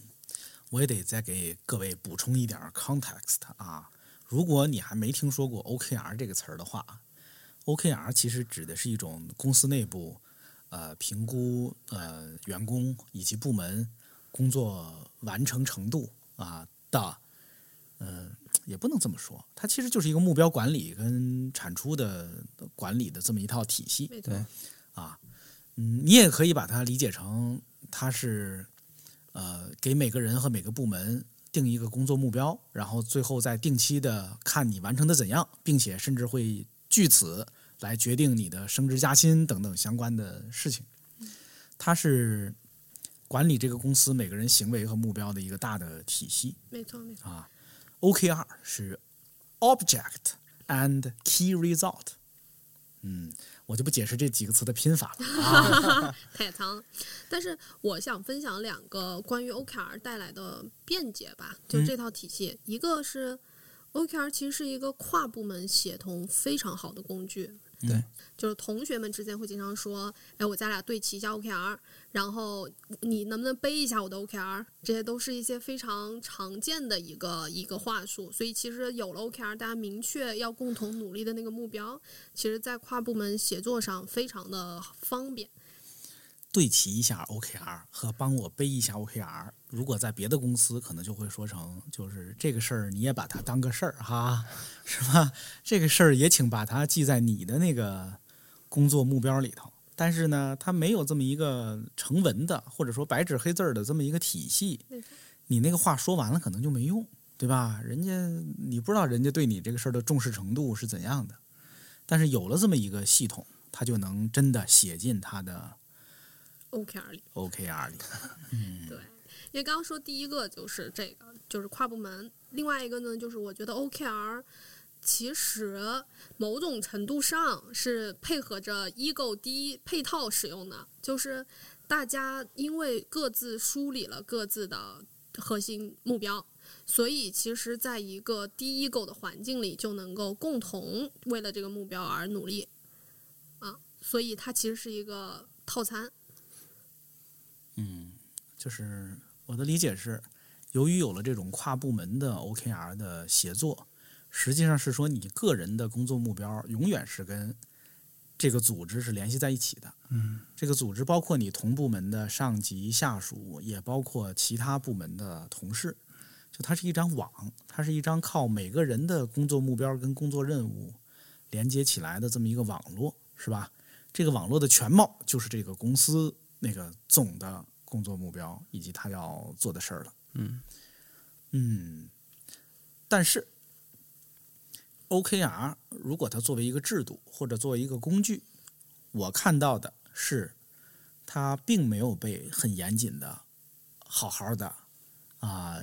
我也得再给各位补充一点 context 啊。如果你还没听说过 OKR 这个词儿的话，OKR 其实指的是一种公司内部呃评估呃员工以及部门工作完成程度啊的，呃也不能这么说，它其实就是一个目标管理跟产出的管理的这么一套体系。对，啊，嗯，你也可以把它理解成它是呃给每个人和每个部门定一个工作目标，然后最后再定期的看你完成的怎样，并且甚至会据此来决定你的升职加薪等等相关的事情。它是管理这个公司每个人行为和目标的一个大的体系。没错，没错。啊，OKR 是 Object and Key Result。嗯，我就不解释这几个词的拼法了啊。太长了。但是我想分享两个关于 OKR 带来的便捷吧，就嗯这套体系，一个是 OKR 其实是一个跨部门协同非常好的工具。对，就是同学们之间会经常说，哎，我咱俩对齐一下 OKR，然后你能不能背一下我的 OKR？这些都是一些非常常见的一个一个话术。所以其实有了 OKR，大家明确要共同努力的那个目标，其实在跨部门协作上非常的方便。对齐一下 OKR 和帮我背一下 OKR，如果在别的公司，可能就会说成就是这个事儿你也把它当个事儿哈，是吧？这个事儿也请把它记在你的那个工作目标里头。但是呢，它没有这么一个成文的，或者说白纸黑字儿的这么一个体系你那个话说完了可能就没用，对吧？人家你不知道人家对你这个事儿的重视程度是怎样的，但是有了这么一个系统，他就能真的写进他的 OKR 里。OKR 里。嗯 对，因为刚刚说第一个就是这个，就是跨部门；另外一个呢，就是我觉得 OKR 其实某种程度上是配合着 Ego 第一配套使用的，就是大家因为各自梳理了各自的核心目标。所以，其实，在一个低 ego 的环境里，就能够共同为了这个目标而努力，啊，所以它其实是一个套餐。嗯就是我的理解是，由于有了这种跨部门的 OKR 的协作，实际上是说你个人的工作目标永远是跟这个组织是联系在一起的。嗯，这个组织包括你同部门的上级下属，也包括其他部门的同事。就它是一张网，它是一张靠每个人的工作目标跟工作任务连接起来的这么一个网络，是吧？这个网络的全貌就是这个公司那个总的工作目标以及他要做的事儿了。嗯嗯，但是 OKR 如果它作为一个制度或者作为一个工具，我看到的是它并没有被很严谨的、好好的啊、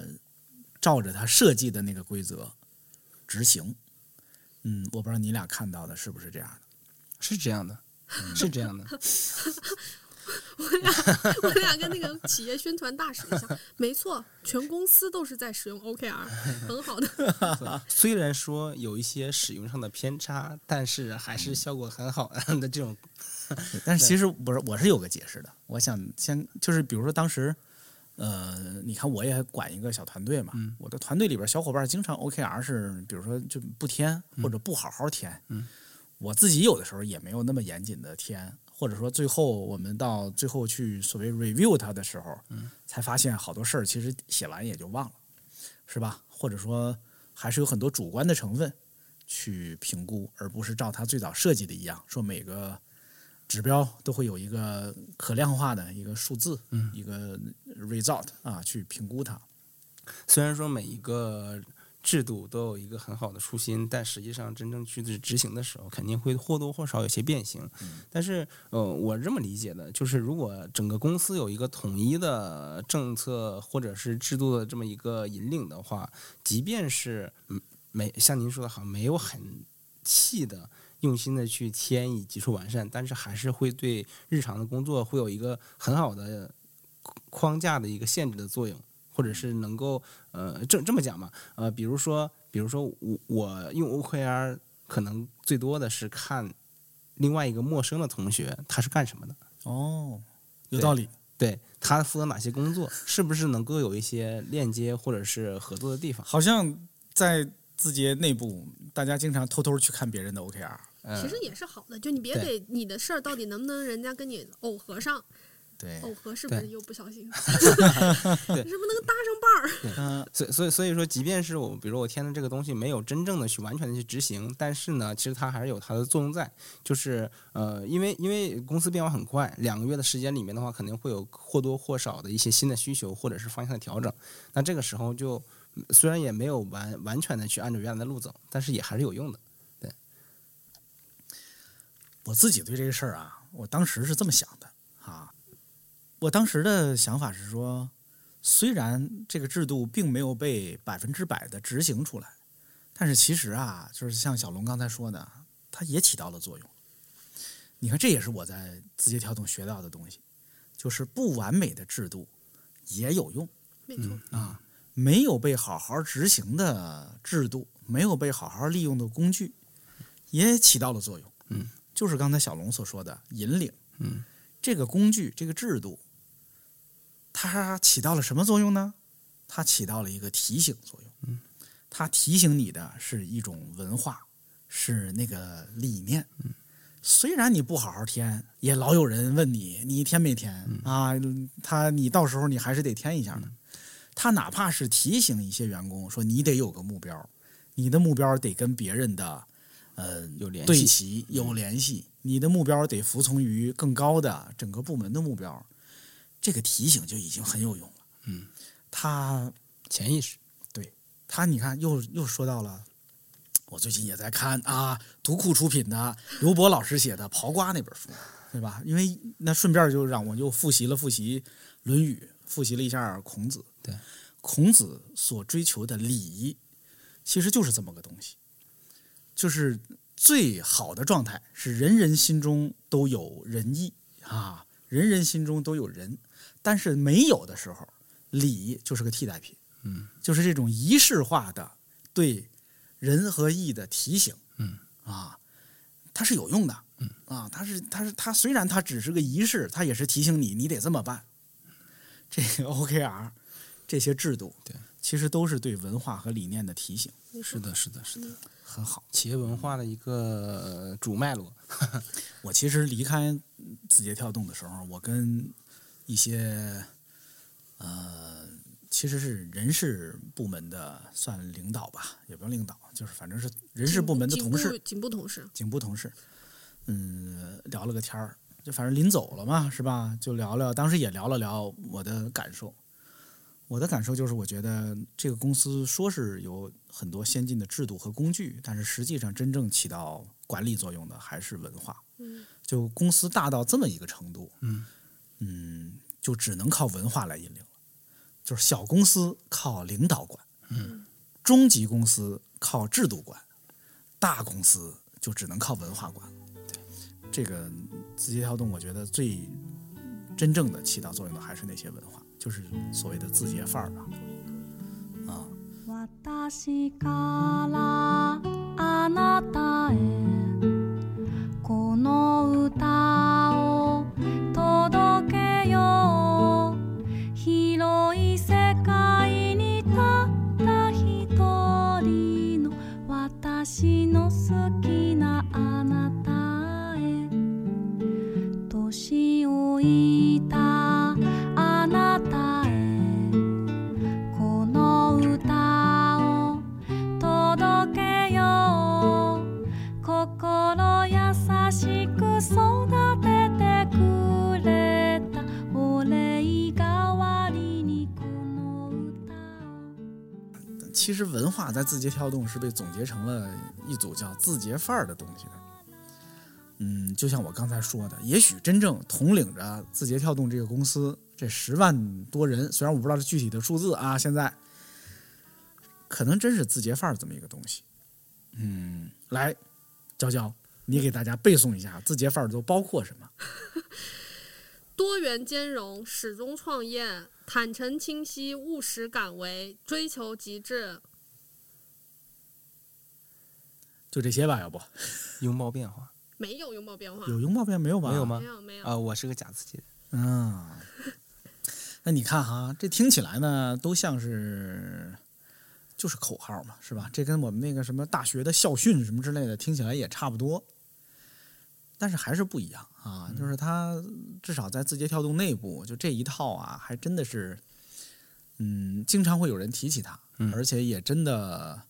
照着它设计的那个规则执行。嗯，我不知道你俩看到的是不是这样的。是这样的，是这样的。我俩我俩跟那个企业宣传大使一下，没错，全公司都是在使用 OKR，很好的。虽然说有一些使用上的偏差，但是还是效果很好的这种。但是其实不是，我是有个解释的。我想先就是，比如说当时，呃，你看我也管一个小团队嘛，嗯我的团队里边小伙伴经常 OKR 是，比如说就不填或者不好好填，嗯我自己有的时候也没有那么严谨的填，或者说最后我们到最后去所谓 review 它的时候，嗯才发现好多事儿其实写完也就忘了，是吧？或者说还是有很多主观的成分去评估，而不是照它最早设计的一样，说每个指标都会有一个可量化的一个数字，嗯一个 result 啊，去评估它。虽然说每一个制度都有一个很好的初心，但实际上真正去执执行的时候，肯定会或多或少有些变形。但是，呃，我这么理解的，就是如果整个公司有一个统一的政策或者是制度的这么一个引领的话，即便是嗯没像您说的好，没有很细的。用心的去添以基础完善，但是还是会对日常的工作会有一个很好的框架的一个限制的作用，或者是能够呃这这么讲嘛，呃，比如说比如说我我用 OKR 可能最多的是看另外一个陌生的同学他是干什么的，哦，有道理。对他负责哪些工作，是不是能够有一些链接或者是合作的地方？好像在字节内部，大家经常偷偷去看别人的 OKR。嗯其实也是好的，就你别给你的事儿到底能不能人家跟你耦合上，对，耦合是不是对又不小心？是不是能搭上伴儿？嗯、所以所以所以说，即便是我，比如我填的这个东西没有真正的去完全的去执行，但是呢，其实它还是有它的作用在。就是呃，因为因为公司变化很快，两个月的时间里面的话，肯定会有或多或少的一些新的需求或者是方向的调整。那这个时候就嗯虽然也没有完完全的去按照原来的路走，但是也还是有用的。对我自己对这个事儿啊，我当时是这么想的啊。我当时的想法是说，虽然这个制度并没有被百分之百的执行出来，但是其实啊，就是像小龙刚才说的，它也起到了作用。你看，这也是我在字节跳动学到的东西，就是不完美的制度也有用。没错，啊，没有被好好执行的制度，没有被好好利用的工具，也起到了作用。嗯，就是刚才小龙所说的引领。嗯，这个工具，这个制度，它起到了什么作用呢？它起到了一个提醒作用。嗯，它提醒你的是一种文化，是那个理念。嗯，虽然你不好好填，也老有人问你，你填没填、啊？他你到时候你还是得填一下的。他哪怕是提醒一些员工说，你得有个目标，你的目标得跟别人的呃有联系对齐有联系，你的目标得服从于更高的整个部门的目标。这个提醒就已经很有用了。嗯，他潜意识，对他你看又又说到了，我最近也在看啊，读库出品的刘博老师写的《刨瓜》那本书，对吧？因为那顺便就让我又复习了复习《论语》，复习了一下孔子。对，孔子所追求的礼仪，其实就是这么个东西，就是最好的状态是人人心中都有仁义啊，人人心中都有仁，但是没有的时候，礼就是个替代品。嗯，就是这种仪式化的对人和义的提醒，嗯啊，它是有用的，嗯啊，它是它是它虽然它只是个仪式，它也是提醒你你得这么办。这个 OKR 这些制度，对，其实都是对文化和理念的提醒，是的，是的，是的，很好。企业文化的一个主脉络。我其实离开字节跳动的时候，我跟一些呃，其实是人事部门的算领导吧，也不用领导，就是反正是人事部门的同事，颈部同事，警部同事，嗯，聊了个天儿，就反正临走了嘛，是吧？就聊聊，当时也聊了聊我的感受。我的感受就是，我觉得这个公司说是有很多先进的制度和工具，但是实际上真正起到管理作用的还是文化。嗯就公司大到这么一个程度，嗯嗯，就只能靠文化来引领了。就是小公司靠领导管，嗯，中级公司靠制度管，大公司就只能靠文化管。对，这个字节跳动，我觉得最真正的起到作用的还是那些文化，就是所谓的字节范儿吧。啊，私からあなたへこの歌 其实文化在字节跳动是被总结成了一组叫字节范儿的东西的。嗯，就像我刚才说的，也许真正统领着字节跳动这个公司这十万多人，虽然我不知道这具体的数字啊，现在可能真是字节范儿这么一个东西。嗯，来，娇娇，你给大家背诵一下字节范儿都包括什么？多元兼容，始终创业，坦诚清晰，务实敢为，追求极致。就这些吧，要不 拥抱变化没有拥抱变化，有拥抱变没有吧？没有吗没？有没有。啊，我是个假自己人。嗯，那你看哈，这听起来呢，都像是就是口号嘛，是吧？这跟我们那个什么大学的校训什么之类的，听起来也差不多，但是还是不一样啊。就是它至少在字节跳动内部，就这一套啊，还真的是，嗯，经常会有人提起它，嗯而且也真的，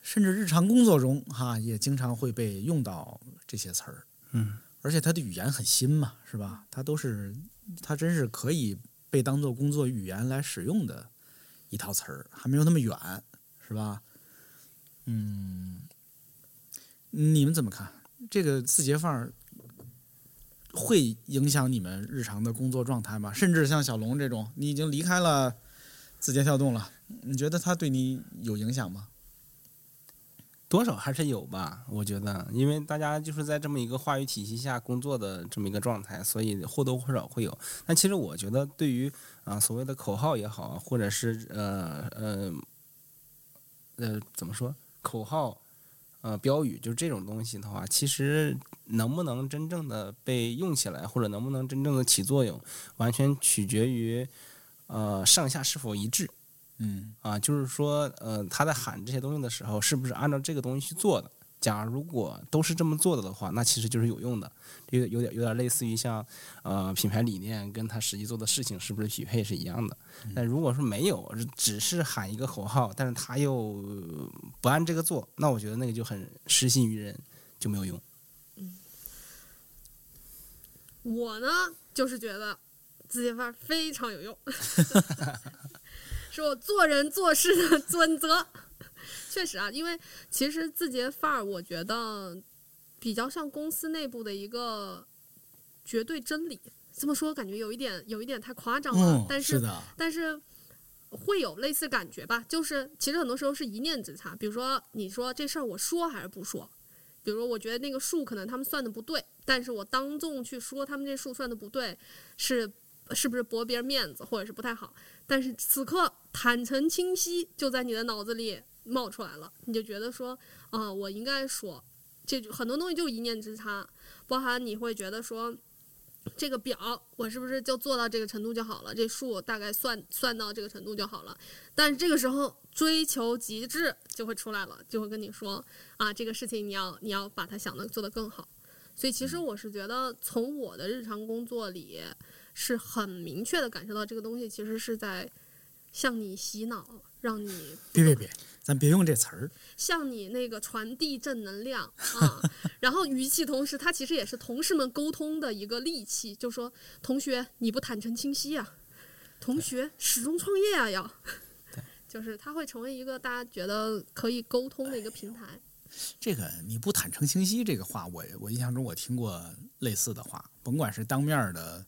甚至日常工作中哈，也经常会被用到这些词儿。嗯而且它的语言很新嘛，是吧？它都是，它真是可以被当做工作语言来使用的一套词儿，还没有那么远，是吧？嗯，你们怎么看这个字节范儿会影响你们日常的工作状态吗？甚至像小龙这种，你已经离开了字节跳动了，你觉得它对你有影响吗？多少还是有吧，我觉得，因为大家就是在这么一个话语体系下工作的这么一个状态，所以或多或少会有。但其实我觉得，对于啊、所谓的口号也好，或者是呃呃呃怎么说口号呃标语，就是这种东西的话，其实能不能真正的被用起来，或者能不能真正的起作用，完全取决于呃上下是否一致。嗯啊，就是说，呃，他在喊这些东西的时候，是不是按照这个东西去做的？假如果都是这么做的的话，那其实就是有用的，有有点有点类似于像，呃，品牌理念跟他实际做的事情是不是匹配是一样的。但如果说没有，只是喊一个口号，但是他又不按这个做，那我觉得那个就很失信于人，就没有用。嗯我呢，就是觉得字节范儿非常有用 是我做人做事的 准则。确实啊，因为其实字节范儿，我觉得比较像公司内部的一个绝对真理。这么说感觉有一点有一点太夸张了，嗯，但是的，但是会有类似感觉吧，就是其实很多时候是一念之差。比如说，你说这事儿我说还是不说？比如说，我觉得那个数可能他们算的不对，但是我当众去说他们这数算的不对，是是不是驳别人面子，或者是不太好？但是此刻坦诚清晰就在你的脑子里冒出来了，你就觉得说，啊、我应该说，这很多东西就一念之差，包含你会觉得说。这个表我是不是就做到这个程度就好了？这数大概算算到这个程度就好了。但是这个时候追求极致就会出来了，就会跟你说啊，这个事情你要你要把它想的做得更好。所以其实我是觉得，从我的日常工作里是很明确的感受到这个东西其实是在向你洗脑，让你别别别，咱别用这词儿。向你那个传递正能量啊。然后与其同时，它其实也是同事们沟通的一个利器，就说同学你不坦诚清晰啊、同学始终创业啊要，就是它会成为一个大家觉得可以沟通的一个平台。这个你不坦诚清晰这个话，我我印象中我听过类似的话，甭管是当面的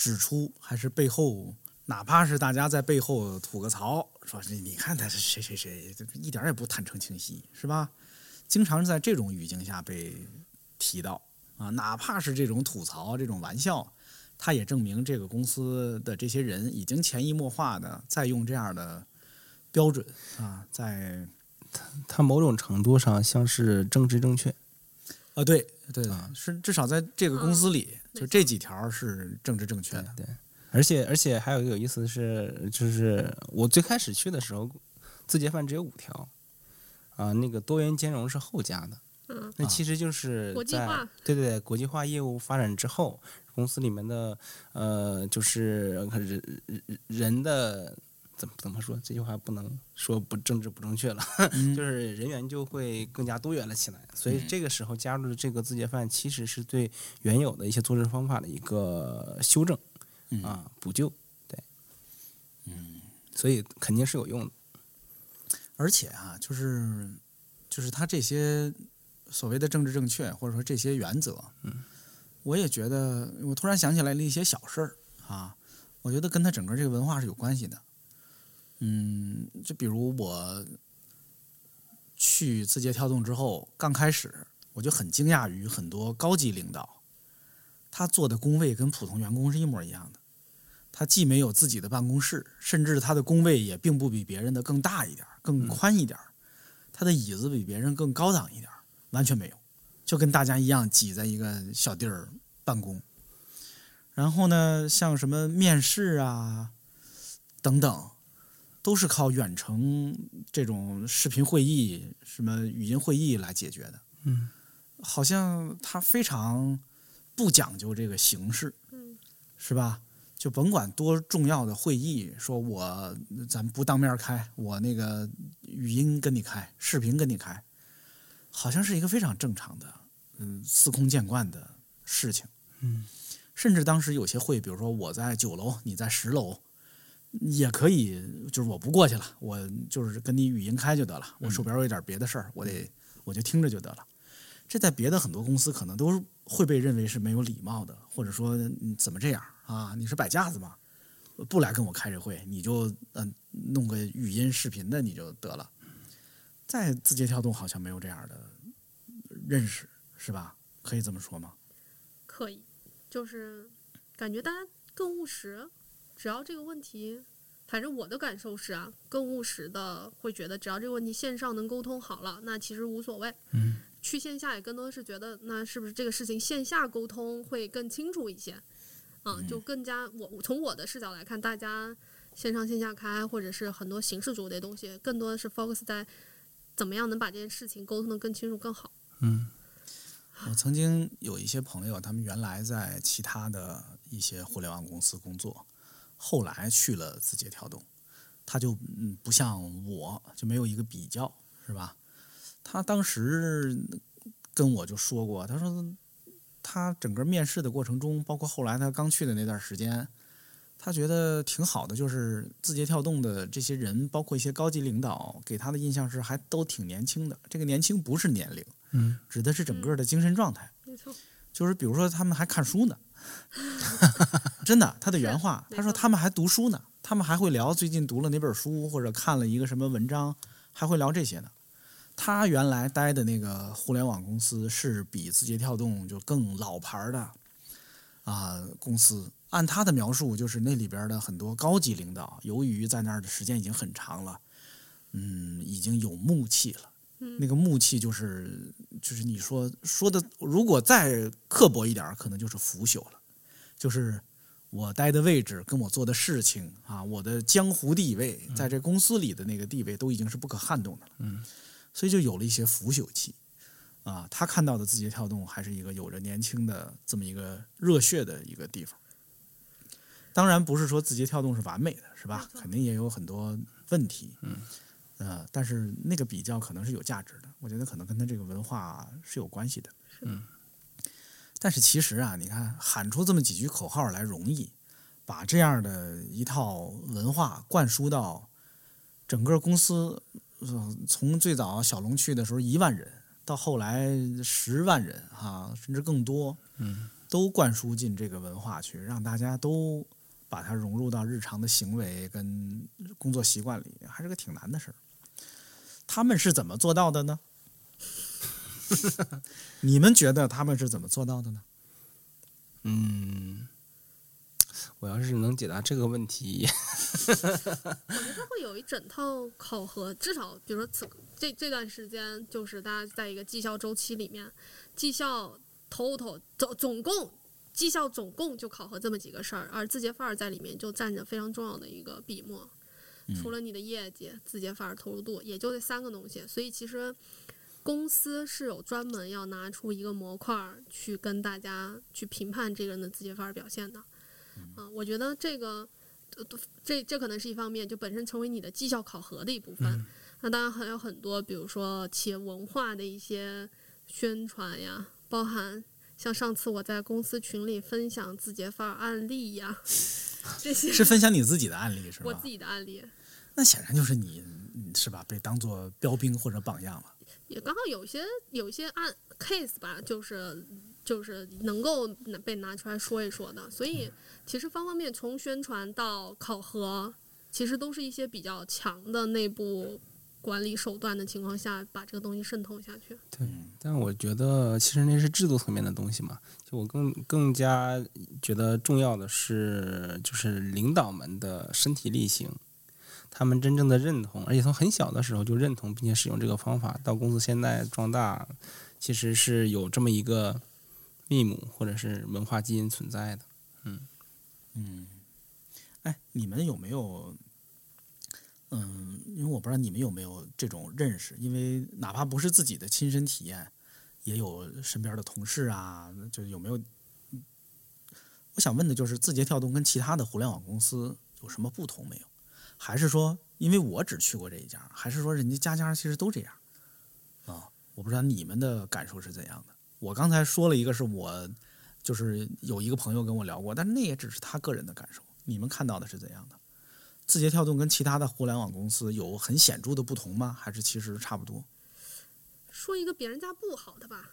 指出，还是背后，哪怕是大家在背后吐个槽，说是你看他是谁谁谁，这一点儿也不坦诚清晰，是吧？经常是在这种语境下被提到啊，哪怕是这种吐槽、这种玩笑，它也证明这个公司的这些人已经潜移默化的在用这样的标准啊，在他某种程度上像是政治正确。啊，对对，是至少在这个公司里，就这几条是政治正确的。对，而且而且还有一个有意思的是，就是我最开始去的时候，字节饭只有五条，啊、那个多元兼容是后加的。嗯，那其实就是在国际化对对对，国际化业务发展之后，公司里面的呃，就是人人人的怎么怎么说？这句话不能说不政治不正确了，就是人员就会更加多元了起来。所以这个时候加入的这个字节饭，其实是对原有的一些做事方法的一个修正嗯啊补救。对，嗯，所以肯定是有用的。而且啊，就是就是他这些所谓的政治正确，或者说这些原则，嗯，我也觉得，我突然想起来了一些小事儿啊，我觉得跟他整个这个文化是有关系的。嗯，就比如我去字节跳动之后，刚开始我就很惊讶于很多高级领导，他做的工位跟普通员工是一模一样的。他既没有自己的办公室，甚至他的工位也并不比别人的更大一点、更宽一点儿，他的椅子比别人更高档一点，完全没有，就跟大家一样挤在一个小地儿办公。然后呢，像什么面试啊等等，都是靠远程这种视频会议、什么语音会议来解决的。嗯，好像他非常不讲究这个形式，嗯，是吧？就甭管多重要的会议，说我咱不当面开，我那个语音跟你开，视频跟你开，好像是一个非常正常的，嗯，司空见惯的事情。嗯，甚至当时有些会，比如说我在九楼，你在十楼，也可以，就是我不过去了，我就是跟你语音开就得了。我手边有点别的事儿，我得我就听着就得了。这在别的很多公司可能都会被认为是没有礼貌的，或者说怎么这样啊？你是摆架子吗？不来跟我开这会，你就嗯、弄个语音视频的你就得了。在字节跳动好像没有这样的认识，是吧？可以这么说吗？可以，就是感觉大家更务实，只要这个问题，反正我的感受是啊，更务实的会觉得，只要这个问题线上能沟通好了，那其实无所谓。嗯，去线下也更多的是觉得，那是不是这个事情线下沟通会更清楚一些？啊，就更加我从我的视角来看，大家线上线下开，或者是很多形式主义的东西，更多的是 focus 在怎么样能把这件事情沟通的更清楚、更好。嗯我曾经有一些朋友，他们原来在其他的一些互联网公司工作，后来去了字节跳动，他就嗯不像我，就没有一个比较，是吧？他当时跟我就说过，他说他整个面试的过程中，包括后来他刚去的那段时间，他觉得挺好的，就是字节跳动的这些人，包括一些高级领导，给他的印象是还都挺年轻的。这个年轻不是年龄。嗯，指的是整个的精神状态。没错，就是比如说他们还看书呢，真的，他的原话，他说他们还读书呢，他们还会聊最近读了哪本书或者看了一个什么文章，还会聊这些呢。他原来待的那个互联网公司是比字节跳动就更老牌的啊、公司。按他的描述，就是那里边的很多高级领导，由于在那儿的时间已经很长了，嗯，已经有木气了。嗯那个木器就是就是你说说的，如果再刻薄一点，可能就是腐朽了。就是我待的位置跟我做的事情啊，我的江湖地位，在这公司里的那个地位都已经是不可撼动的了。嗯，所以就有了一些腐朽气。啊，他看到的字节跳动还是一个有着年轻的这么一个热血的一个地方。当然不是说字节跳动是完美的，是吧？肯定也有很多问题。嗯，呃，但是那个比较可能是有价值的，我觉得可能跟他这个文化是有关系的。嗯，但是其实啊，你看喊出这么几句口号来容易，把这样的一套文化灌输到整个公司，呃，从最早小龙去的时候一万人，到后来十万人啊，甚至更多，嗯，都灌输进这个文化去，让大家都把它融入到日常的行为跟工作习惯里，还是个挺难的事儿。他们是怎么做到的呢？你们觉得他们是怎么做到的呢？嗯，我要是能解答这个问题，我觉得会有一整套考核，至少比如说此这这段时间，就是大家在一个绩效周期里面，绩效 total 总总共绩效总共就考核这么几个事儿，而字节范儿在里面就占着非常重要的一个笔墨。除了你的业绩、字节范儿投入度，也就这三个东西。所以其实公司是有专门要拿出一个模块儿去跟大家去评判这个人的字节范儿表现的。啊，我觉得这个。呃这这可能是一方面，就本身成为你的绩效考核的一部分。那当然还有很多，比如说企业文化的一些宣传呀，包含像上次我在公司群里分享字节范儿案例呀，这些是分享你自己的案例是吧我自？己的案例。那显然就是你嗯是吧？被当做标兵或者榜样了。也刚好有些有一些案 case 吧，就是就是能够被拿出来说一说的。所以其实方方面面从宣传到考核，其实都是一些比较强的内部管理手段的情况下，把这个东西渗透下去。对，但我觉得其实那是制度层面的东西嘛。就我更更加觉得重要的是，就是领导们的身体力行，他们真正的认同，而且从很小的时候就认同并且使用这个方法，到公司现在壮大，其实是有这么一个密母或者是文化基因存在的。嗯嗯哎，你们有没有？嗯，因为我不知道你们有没有这种认识，因为哪怕不是自己的亲身体验，也有身边的同事啊，就有没有？我想问的就是，字节跳动跟其他的互联网公司有什么不同没有？还是说，因为我只去过这一家，还是说人家家家其实都这样？啊，我不知道你们的感受是怎样的。我刚才说了一个是我，就是有一个朋友跟我聊过，但是那也只是他个人的感受。你们看到的是怎样的？字节跳动跟其他的互联网公司有很显著的不同吗？还是其实差不多？说一个别人家不好的吧，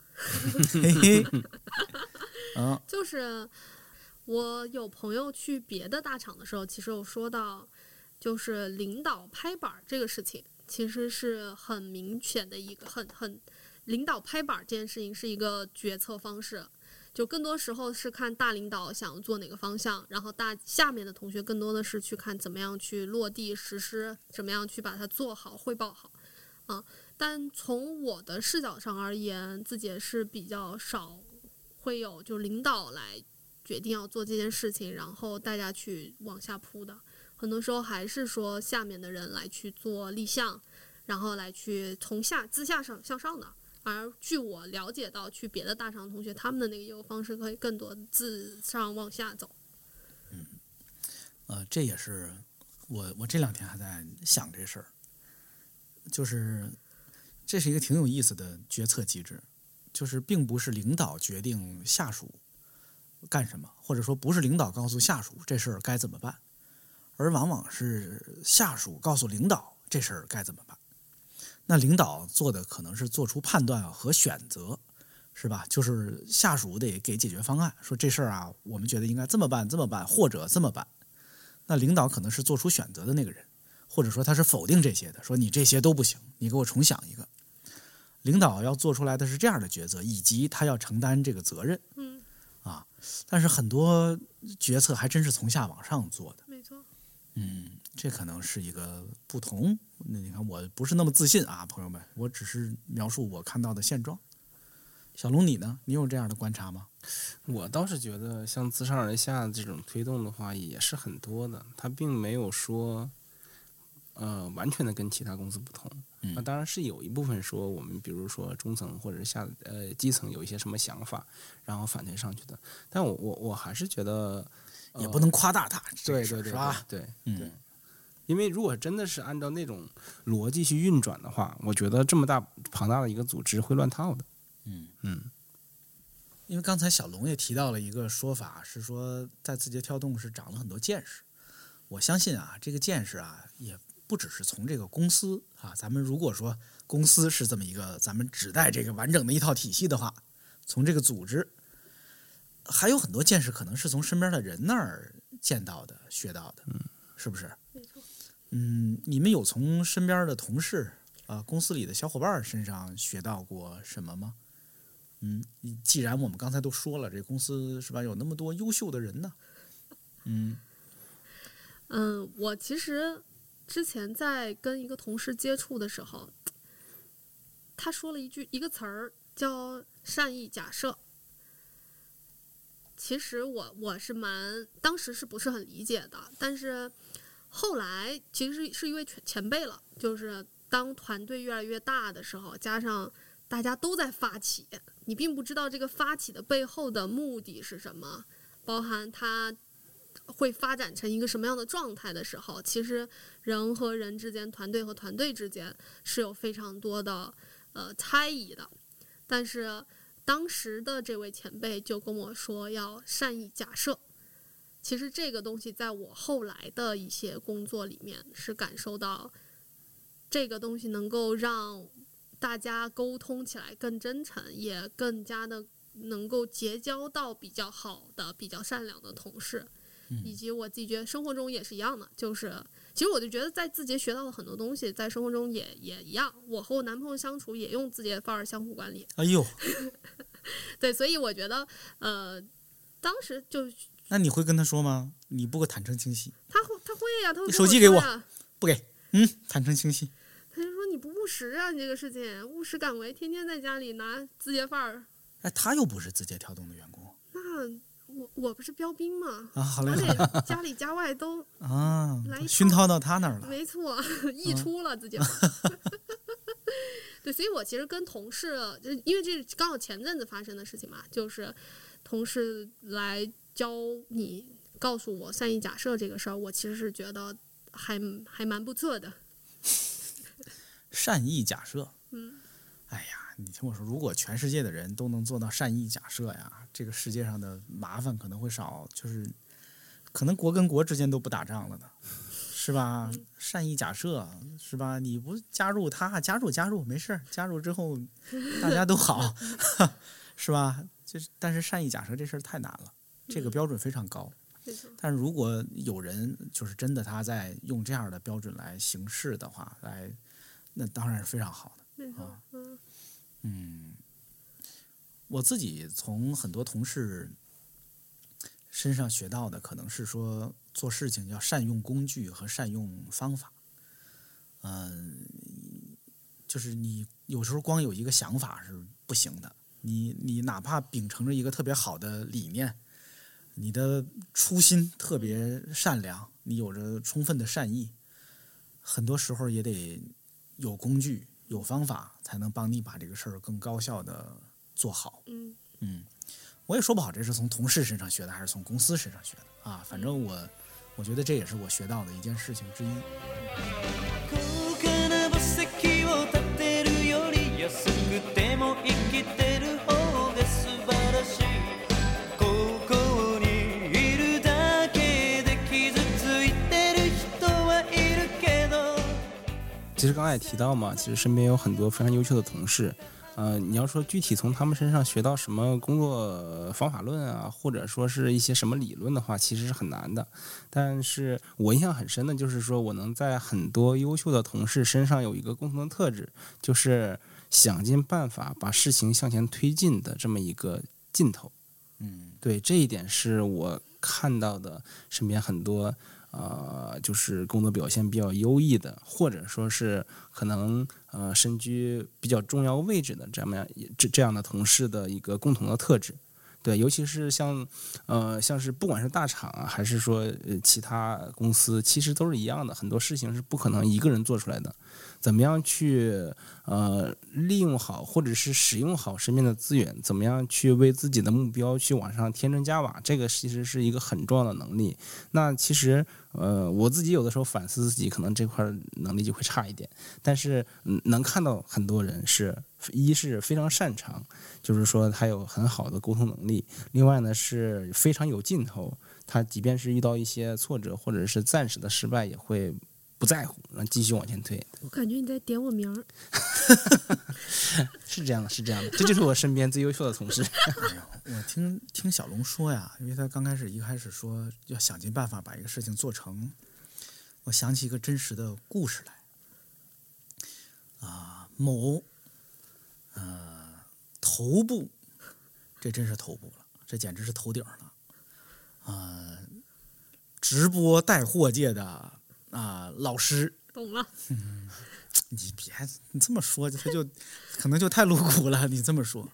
就是我有朋友去别的大厂的时候，其实有说到，就是领导拍板这个事情，其实是很明显的一个很很领导拍板这件事情是一个决策方式。就更多时候是看大领导想做哪个方向，然后大下面的同学更多的是去看怎么样去落地实施，怎么样去把它做好、汇报好，啊。但从我的视角上而言，自己是比较少会有就领导来决定要做这件事情，然后大家去往下铺的。很多时候还是说下面的人来去做立项，然后来去从下自下上向上的。而据我了解到，去别的大厂同学他们的那个业务方式可以更多自上往下走。呃，这也是我我这两天还在想这事儿，就是这是一个挺有意思的决策机制，就是并不是领导决定下属干什么，或者说不是领导告诉下属这事儿该怎么办，而往往是下属告诉领导这事儿该怎么办。那领导做的可能是做出判断和选择，是吧？就是下属得给解决方案，说这事儿啊，我们觉得应该这么办，这么办，或者这么办。那领导可能是做出选择的那个人，或者说他是否定这些的，说你这些都不行，你给我重想一个。领导要做出来的是这样的抉择，以及他要承担这个责任嗯，啊。但是很多决策还真是从下往上做的。嗯，这可能是一个不同。那你看，我不是那么自信啊，朋友们，我只是描述我看到的现状。小龙，你呢？你有这样的观察吗？我倒是觉得，像自上而下这种推动的话，也是很多的。它并没有说，呃，完全的跟其他公司不同。嗯那当然是有一部分说，我们比如说中层或者是下呃基层有一些什么想法，然后反推上去的。但我我我还是觉得，也不能夸大它，这对对对是吧？对嗯对，因为如果真的是按照那种逻辑去运转的话，我觉得这么大庞大的一个组织会乱套的。嗯嗯，因为刚才小龙也提到了一个说法，是说在字节跳动是长了很多见识。我相信啊，这个见识啊，也不只是从这个公司啊，咱们如果说公司是这么一个咱们只带这个完整的一套体系的话，从这个组织，还有很多见识可能是从身边的人那儿见到的、学到的，嗯是不是？没错。嗯，你们有从身边的同事啊、公司里的小伙伴身上学到过什么吗？嗯，既然我们刚才都说了，这公司是吧，有那么多优秀的人呢，嗯 嗯，我其实之前在跟一个同事接触的时候，他说了一句一个词儿叫善意假设。其实我我是蛮当时是不是很理解的，但是后来其实是一位前前辈了，就是当团队越来越大的时候，加上大家都在发起，你并不知道这个发起的背后的目的是什么，包含它会发展成一个什么样的状态的时候，其实人和人之间、团队和团队之间是有非常多的呃猜疑的。但是当时的这位前辈就跟我说要善意假设。其实这个东西在我后来的一些工作里面是感受到，这个东西能够让大家沟通起来更真诚，也更加的能够结交到比较好的、比较善良的同事。以及我自己觉得生活中也是一样的，就是其实我就觉得在字节学到了很多东西，在生活中也也一样。我和我男朋友相处也用字节范儿相互管理，哎呦，对，所以我觉得呃，当时就那你会跟他说吗？你不会坦诚清晰，他会他会呀、他会手机给我不给，嗯，坦诚清晰。他就说你不务实啊，你这个事情务实敢为，天天在家里拿字节范儿，哎，他又不是字节跳动的员工那我我不是标兵吗？啊，好嘞我得家里家外都 啊来，熏陶到他那儿了。没错，溢出了自己。对，所以我其实跟同事，就因为这刚好前阵子发生的事情嘛，就是同事来教你告诉我善意假设这个事儿，我其实是觉得还还蛮不错的。善意假设，嗯，哎呀，你听我说，如果全世界的人都能做到善意假设呀，这个世界上的麻烦可能会少，就是可能国跟国之间都不打仗了呢，是吧？善意假设是吧？你不加入他，加入加入没事儿，加入之后大家都好，是吧？就是，但是善意假设这事儿太难了，这个标准非常高。但是如果有人就是真的他在用这样的标准来行事的话，来，那当然是非常好的。啊，嗯嗯，我自己从很多同事身上学到的，可能是说做事情要善用工具和善用方法。嗯、就是你有时候光有一个想法是不行的，你你哪怕秉承着一个特别好的理念，你的初心特别善良，你有着充分的善意，很多时候也得有工具、有方法，才能帮你把这个事儿更高效的做好。嗯嗯，我也说不好这是从同事身上学的，还是从公司身上学的啊。反正我，我觉得这也是我学到的一件事情之一。其实刚才也提到嘛，其实身边有很多非常优秀的同事，呃，你要说具体从他们身上学到什么工作方法论啊，或者说是一些什么理论的话，其实是很难的。但是我印象很深的就是说，我能在很多优秀的同事身上有一个共同的特质，就是想尽办法把事情向前推进的这么一个劲头。嗯对这一点是我看到的身边很多呃，就是工作表现比较优异的，或者说是可能呃身居比较重要位置的这么样这这样的同事的一个共同的特质。对，尤其是像呃，像是不管是大厂啊，还是说呃其他公司，其实都是一样的，很多事情是不可能一个人做出来的。怎么样去呃利用好，或者是使用好身边的资源？怎么样去为自己的目标去往上添砖加瓦？这个其实是一个很重要的能力。那其实呃，我自己有的时候反思自己，可能这块能力就会差一点。但是，能看到很多人是一是非常擅长，就是说他有很好的沟通能力；另外呢是非常有劲头，他即便是遇到一些挫折或者是暂时的失败，也会不在乎，然后继续往前推。我感觉你在点我名儿。是这样的，是这样的，这就是我身边最优秀的同事。哎，我听听小龙说呀，因为他刚开始一开始说要想尽办法把一个事情做成，我想起一个真实的故事来。啊，某呃头部，这真是头部了，这简直是头顶了。啊、直播带货界的啊、老师，懂了，你别你这么说，他就可能就太露骨了。你这么说，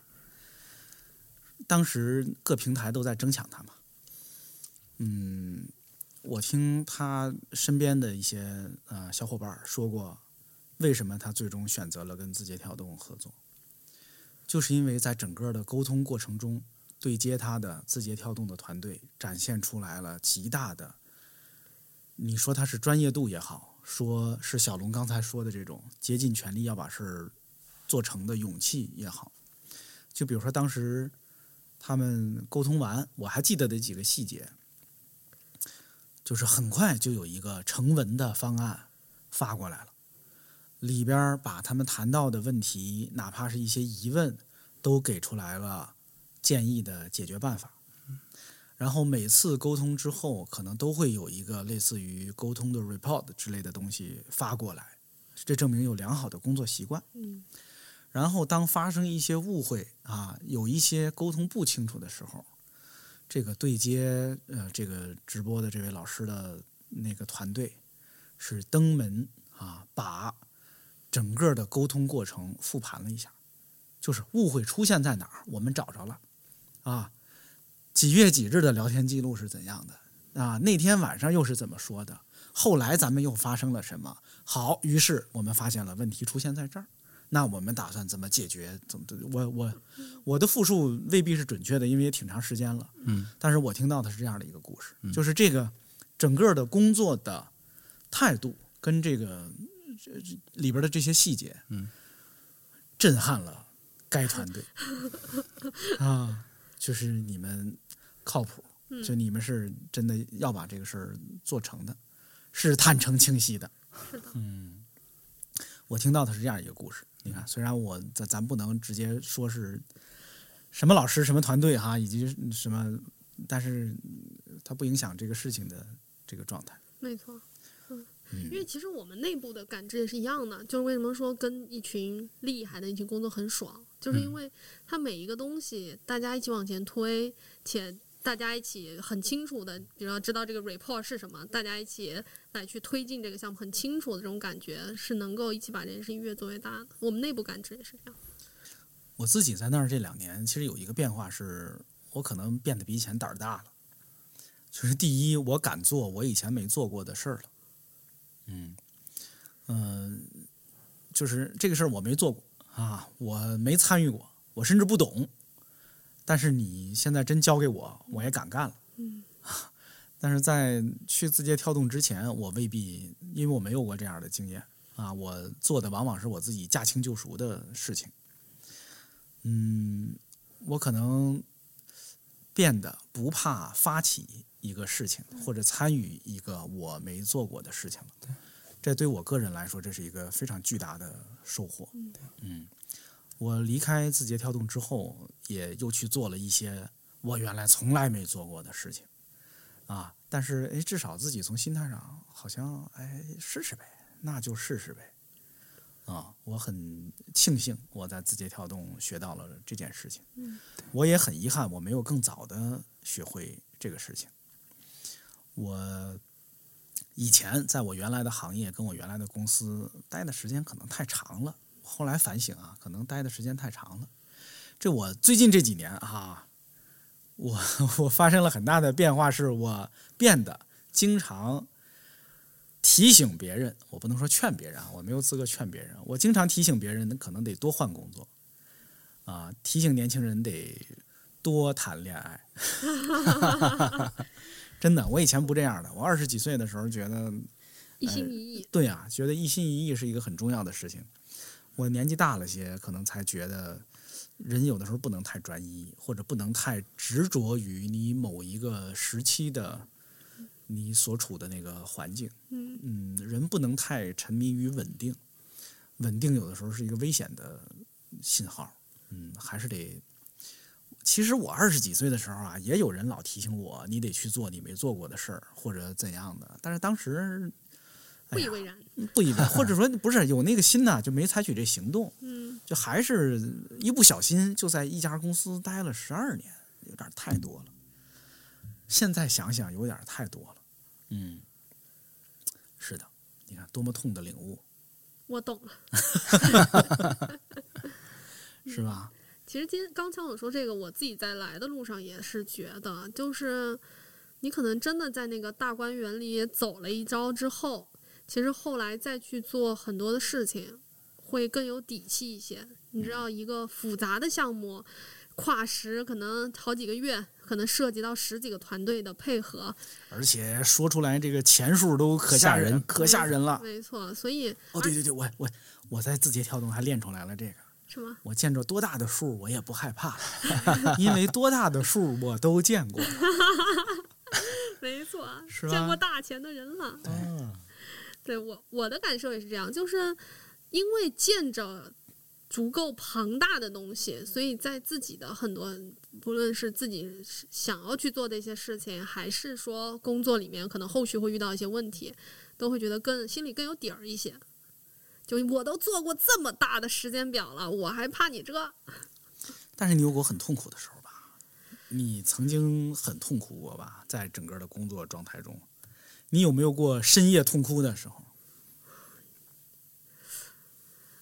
当时各平台都在争抢他嘛。嗯，我听他身边的一些呃小伙伴说过，为什么他最终选择了跟字节跳动合作，就是因为在整个的沟通过程中，对接他的字节跳动的团队展现出来了极大的，你说他是专业度也好，说是小龙刚才说的这种竭尽全力要把事儿做成的勇气也好，就比如说当时他们沟通完，我还记得的几个细节，就是很快就有一个成文的方案发过来了，里边把他们谈到的问题，哪怕是一些疑问，都给出来了建议的解决办法。然后每次沟通之后，可能都会有一个类似于沟通的 report 之类的东西发过来，这证明有良好的工作习惯。嗯。然后当发生一些误会啊，有一些沟通不清楚的时候，这个对接呃这个直播的这位老师的那个团队是登门啊，把整个的沟通过程复盘了一下，就是误会出现在哪儿，我们找着了。啊，几月几日的聊天记录是怎样的啊？那天晚上又是怎么说的？后来咱们又发生了什么？好，于是我们发现了问题出现在这儿。那我们打算怎么解决？怎么？我我我的复述未必是准确的，因为也挺长时间了。嗯，但是我听到的是这样的一个故事，就是这个整个的工作的态度跟这个里边的这些细节，嗯，震撼了该团队 啊，就是你们靠谱，就你们是真的要把这个事儿做成的，是坦诚清晰的。是的，嗯，我听到的是这样一个故事。你看，虽然我咱咱不能直接说是什么老师、什么团队哈，以及什么，但是它不影响这个事情的这个状态。没错。嗯，嗯因为其实我们内部的感知也是一样的，就是为什么说跟一群厉害的一群工作很爽，就是因为它每一个东西大家一起往前推，且大家一起很清楚的，比如说知道这个 report 是什么，大家一起来去推进这个项目，很清楚的这种感觉，是能够一起把这件事情越做越大的。我们内部感知也是这样。我自己在那儿这两年，其实有一个变化是，我可能变得比以前胆儿大了。就是第一，我敢做我以前没做过的事儿了。嗯嗯、就是这个事儿我没做过啊，我没参与过，我甚至不懂。但是你现在真交给我，我也敢干了。嗯但是在去字节跳动之前，我未必，因为我没有过这样的经验啊，我做的往往是我自己驾轻就熟的事情。嗯，我可能变得不怕发起一个事情，或者参与一个我没做过的事情了。这对我个人来说，这是一个非常巨大的收获。嗯，我离开字节跳动之后，也又去做了一些我原来从来没做过的事情。啊，但是哎，至少自己从心态上好像哎试试呗，那就试试呗。啊，我很庆幸我在字节跳动学到了这件事情。嗯，我也很遗憾我没有更早的学会这个事情。我以前在我原来的行业跟我原来的公司待的时间可能太长了，后来反省啊，可能待的时间太长了。这我最近这几年啊，我我发生了很大的变化，是我变得经常提醒别人，我不能说劝别人啊，我没有资格劝别人，我经常提醒别人，可能得多换工作，啊，提醒年轻人得多谈恋爱。真的，我以前不这样的，我二十几岁的时候觉得一心一意。对呀、觉得一心一意是一个很重要的事情。我年纪大了些，可能才觉得人有的时候不能太专一，或者不能太执着于你某一个时期的你所处的那个环境。嗯嗯，人不能太沉迷于稳定，稳定有的时候是一个危险的信号。嗯，还是得。其实我二十几岁的时候啊，也有人老提醒我，你得去做你没做过的事儿，或者怎样的。但是当时哎不以为然。不以为，或者说不是有那个心呐，就没采取这行动，嗯，就还是一不小心就在一家公司待了十二年，有点太多了。现在想想，有点太多了。嗯，是的，你看多么痛的领悟，我懂了。是吧？其实今刚才我说这个，我自己在来的路上也是觉得，就是你可能真的在那个大观园里走了一遭之后，其实后来再去做很多的事情，会更有底气一些。你知道，一个复杂的项目，跨时可能好几个月，可能涉及到十几个团队的配合，而且说出来这个钱数都可吓人，可吓人了。没错。所以哦，对对对，我我我在字节跳动还练出来了这个。什么？我见着多大的数我也不害怕，因为多大的数我都见过。没错，是见过大钱的人了。嗯，对我我的感受也是这样，就是因为见着足够庞大的东西，所以在自己的很多，不论是自己想要去做的一些事情，还是说工作里面可能后续会遇到一些问题，都会觉得更心里更有底儿一些。就我都做过这么大的时间表了，我还怕你这？但是你有过很痛苦的时候吧？你曾经很痛苦过吧？在整个的工作状态中，你有没有过深夜痛哭的时候？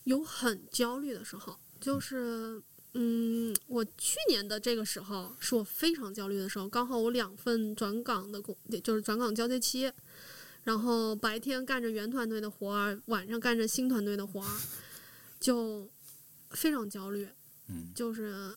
有很焦虑的时候，就是嗯，我去年的这个时候是我非常焦虑的时候，刚好我两份转岗的工，就是转岗交接期，然后白天干着原团队的活儿，晚上干着新团队的活儿，就非常焦虑，嗯。就是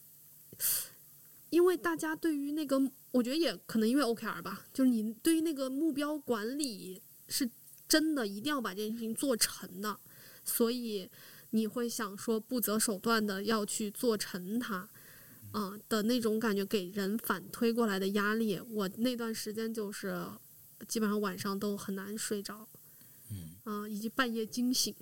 因为大家对于那个，我觉得也可能因为 OKR 吧，就是你对于那个目标管理是真的一定要把这件事情做成的，所以你会想说不择手段的要去做成它，啊、的那种感觉给人反推过来的压力，我那段时间就是基本上晚上都很难睡着，嗯啊、以及半夜惊醒。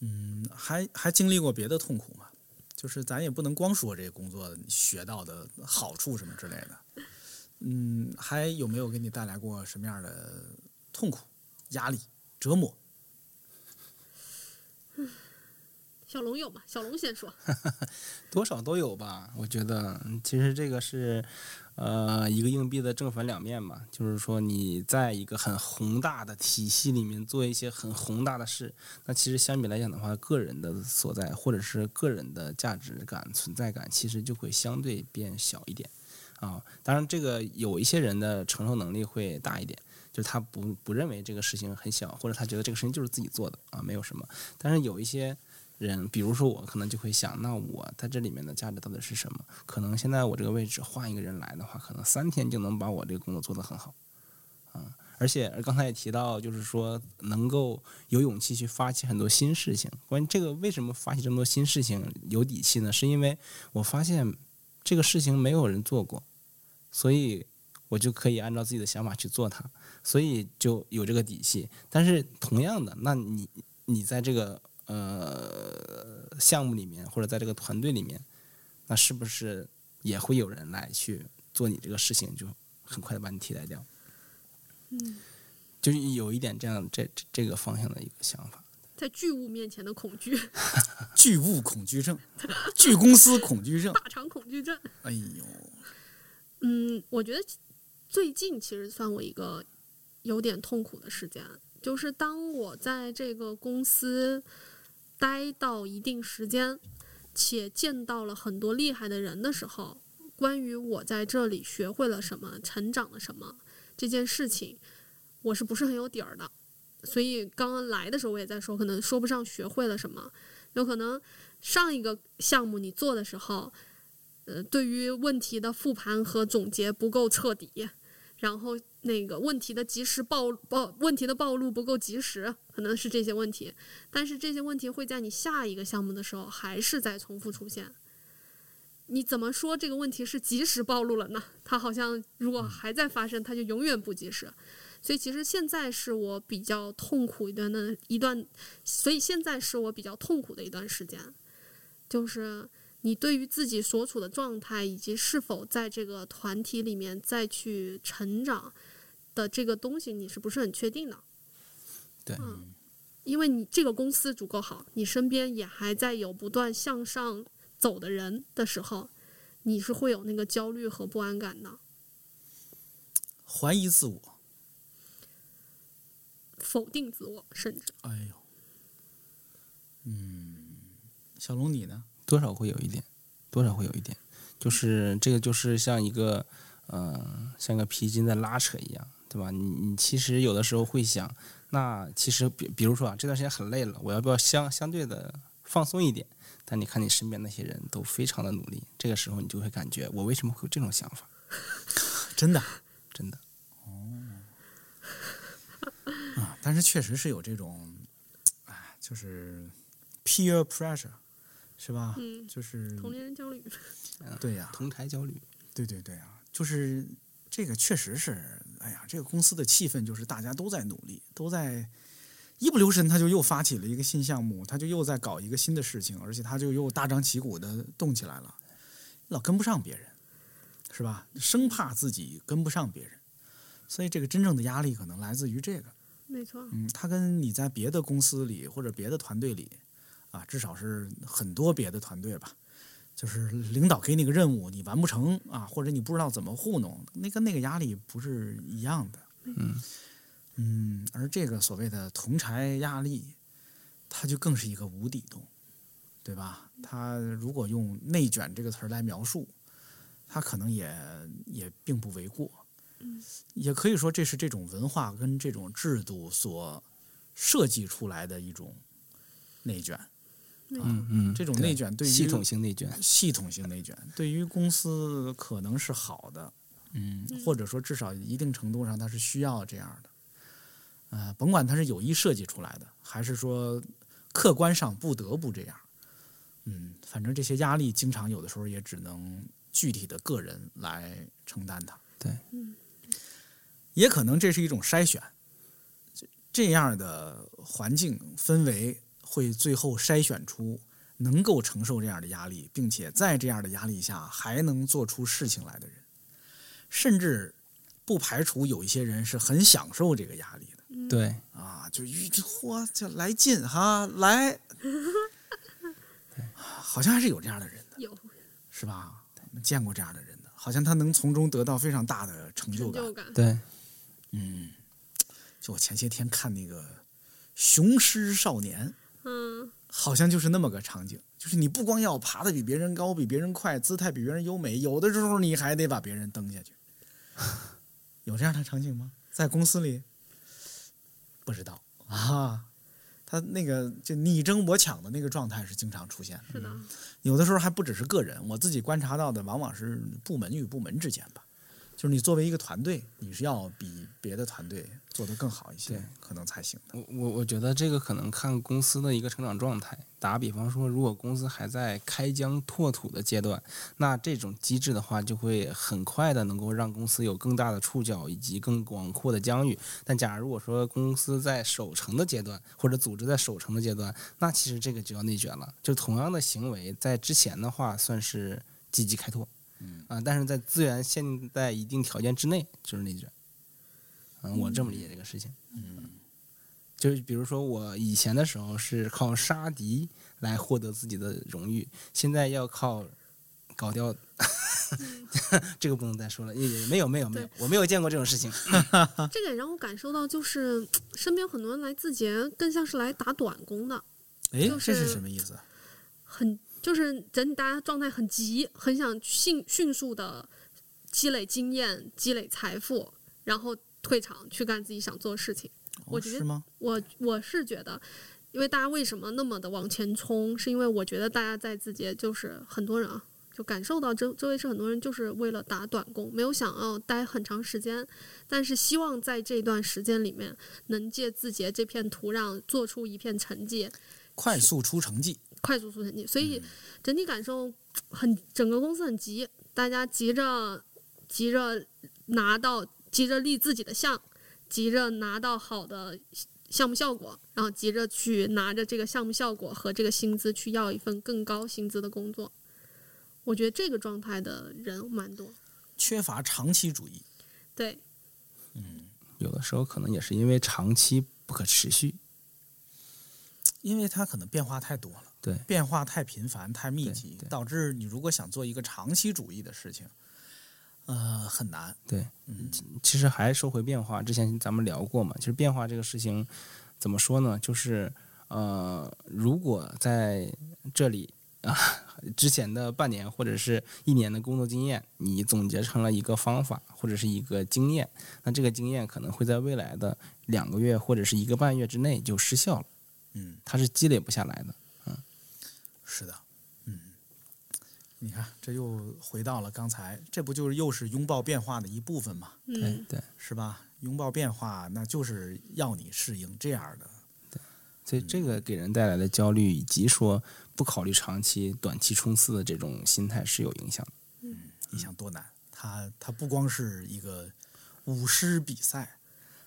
嗯，还还经历过别的痛苦吗？就是咱也不能光说这个工作学到的好处什么之类的。嗯，还有没有给你带来过什么样的痛苦、压力、折磨？小龙有吗？小龙先说。多少都有吧。我觉得嗯其实这个是，呃，一个硬币的正反两面嘛。就是说你在一个很宏大的体系里面做一些很宏大的事，那其实相比来讲的话，个人的所在或者是个人的价值感、存在感，其实就会相对变小一点。啊，当然这个有一些人的承受能力会大一点，就是他不不认为这个事情很小，或者他觉得这个事情就是自己做的啊，没有什么。但是有一些人，比如说我，可能就会想，那我在这里面的价值到底是什么？可能现在我这个位置换一个人来的话，可能三天就能把我这个工作做得很好，啊，而且刚才也提到，就是说能够有勇气去发起很多新事情。关于这个为什么发起这么多新事情有底气呢？是因为我发现这个事情没有人做过，所以我就可以按照自己的想法去做它，所以就有这个底气。但是同样的，那你你在这个呃项目里面，或者在这个团队里面，那是不是也会有人来去做你这个事情，就很快的把你替代掉？嗯，就是有一点这样这这这个方向的一个想法。在巨物面前的恐惧，巨物恐惧症、巨公司恐惧症。大肠恐惧症。哎呦，嗯，我觉得最近其实算我一个有点痛苦的时间，就是当我在这个公司待到一定时间，且见到了很多厉害的人的时候，关于我在这里学会了什么、成长了什么这件事情，我是不是很有底儿的？所以刚刚来的时候我也在说，可能说不上学会了什么，有可能上一个项目你做的时候，呃，对于问题的复盘和总结不够彻底，然后那个问题的及时暴暴问题的暴露不够及时，可能是这些问题。但是这些问题会在你下一个项目的时候还是在重复出现。你怎么说这个问题是及时暴露了呢？它好像如果还在发生，它就永远不及时。所以其实现在是我比较痛苦一段的一段，所以现在是我比较痛苦的一段时间，就是你对于自己所处的状态以及是否在这个团体里面再去成长的这个东西，你是不是很确定的？对嗯，因为你这个公司足够好，你身边也还在有不断向上走的人的时候，你是会有那个焦虑和不安感的，怀疑自我，否定自我，甚至哎呦，嗯，小龙你呢？多少会有一点，多少会有一点，就是这个就是像一个，呃，像个皮筋在拉扯一样，对吧？你你其实有的时候会想，那其实比比如说啊，这段时间很累了，我要不要相相对的放松一点？但你看你身边那些人都非常的努力，这个时候你就会感觉，我为什么会有这种想法？真的 真的，啊，但是确实是有这种，哎，就是 peer pressure，是吧？嗯就是同龄人焦虑。对呀、同台焦虑，对对对啊，就是这个确实是，哎呀，这个公司的气氛就是大家都在努力，都在一不留神他就又发起了一个新项目，他就又在搞一个新的事情，而且他就又大张旗鼓的动起来了，老跟不上别人，是吧？生怕自己跟不上别人，所以这个真正的压力可能来自于这个。没错，嗯，他跟你在别的公司里或者别的团队里，啊，至少是很多别的团队吧，就是领导给你个任务，你完不成啊，或者你不知道怎么糊弄，那跟那个压力不是一样的。嗯嗯，而这个所谓的同柴压力，它就更是一个无底洞，对吧？它如果用内卷这个词儿来描述，它可能也也并不为过。也可以说这是这种文化跟这种制度所设计出来的一种内卷。嗯嗯，这种内卷对于系统性内卷，系统性内卷对于公司可能是好的，嗯，或者说至少一定程度上它是需要这样的。呃，甭管它是有意设计出来的，还是说客观上不得不这样，嗯，反正这些压力经常有的时候也只能具体的个人来承担它。对，也可能这是一种筛选，这这样的环境氛围会最后筛选出能够承受这样的压力，并且在这样的压力下还能做出事情来的人，甚至不排除有一些人是很享受这个压力的对，啊，就一嚯就来劲哈来，好像还是有这样的人的，有是吧？见过这样的人的，好像他能从中得到非常大的成就感。就感，对，嗯，就我前些天看那个《雄狮少年》，嗯，好像就是那么个场景，就是你不光要爬得比别人高、比别人快、姿态比别人优美，有的时候你还得把别人蹬下去。有这样的场景吗？在公司里？不知道啊。他那个就你争我抢的那个状态是经常出现的，是的，有的时候还不只是个人，我自己观察到的往往是部门与部门之间吧。就是你作为一个团队，你是要比别的团队做得更好一些，可能才行的。我我我觉得这个可能看公司的一个成长状态。打比方说，如果公司还在开疆拓土的阶段，那这种机制的话，就会很快的能够让公司有更大的触角以及更广阔的疆域。但假如我说公司在守城的阶段，或者组织在守城的阶段，那其实这个就要内卷了。就同样的行为，在之前的话算是积极开拓，嗯啊，但是在资源现在一定条件之内，就是内卷。嗯，我这么理解这个事情。嗯，就是比如说我以前的时候是靠杀敌来获得自己的荣誉，现在要靠搞掉。这个不能再说了，没有没有没有，我没有见过这种事情。这个也让我感受到，就是身边很多人来字节，更像是来打短工的，哎，就这是是什么意思？很就是整体大家状态很急，很想迅迅速的积累经验、积累财富，然后退场去干自己想做的事情。我觉得哦是吗？我我是觉得，因为大家为什么那么的往前冲，是因为我觉得大家在字节就是很多人啊，就感受到周周围是很多人就是为了打短工，没有想要待很长时间，但是希望在这段时间里面能借字节这片土壤做出一片成绩，快速出成绩，快速出成绩，所以整体感受很，整个公司很急，大家急着急着拿到，急着立自己的项，急着拿到好的项目效果，然后急着去拿着这个项目效果和这个薪资去要一份更高薪资的工作。我觉得这个状态的人蛮多，缺乏长期主义。对，嗯有的时候可能也是因为长期不可持续。因为它可能变化太多了，对变化太频繁、太密集，导致你如果想做一个长期主义的事情，呃，很难。对，嗯其实还说回变化，之前咱们聊过嘛，其实变化这个事情怎么说呢？就是呃，如果在这里啊 之前的半年或者是一年的工作经验，你总结成了一个方法或者是一个经验，那这个经验可能会在未来的两个月或者是一个半月之内就失效了，嗯，它是积累不下来的。是的，嗯，你看，这又回到了刚才，这不就是又是拥抱变化的一部分吗？对嗯，对，是吧？拥抱变化，那就是要你适应这样的。所以这个给人带来的焦虑以及说不考虑长期、短期冲刺的这种心态是有影响的。你想多难？他他不光是一个舞狮比赛，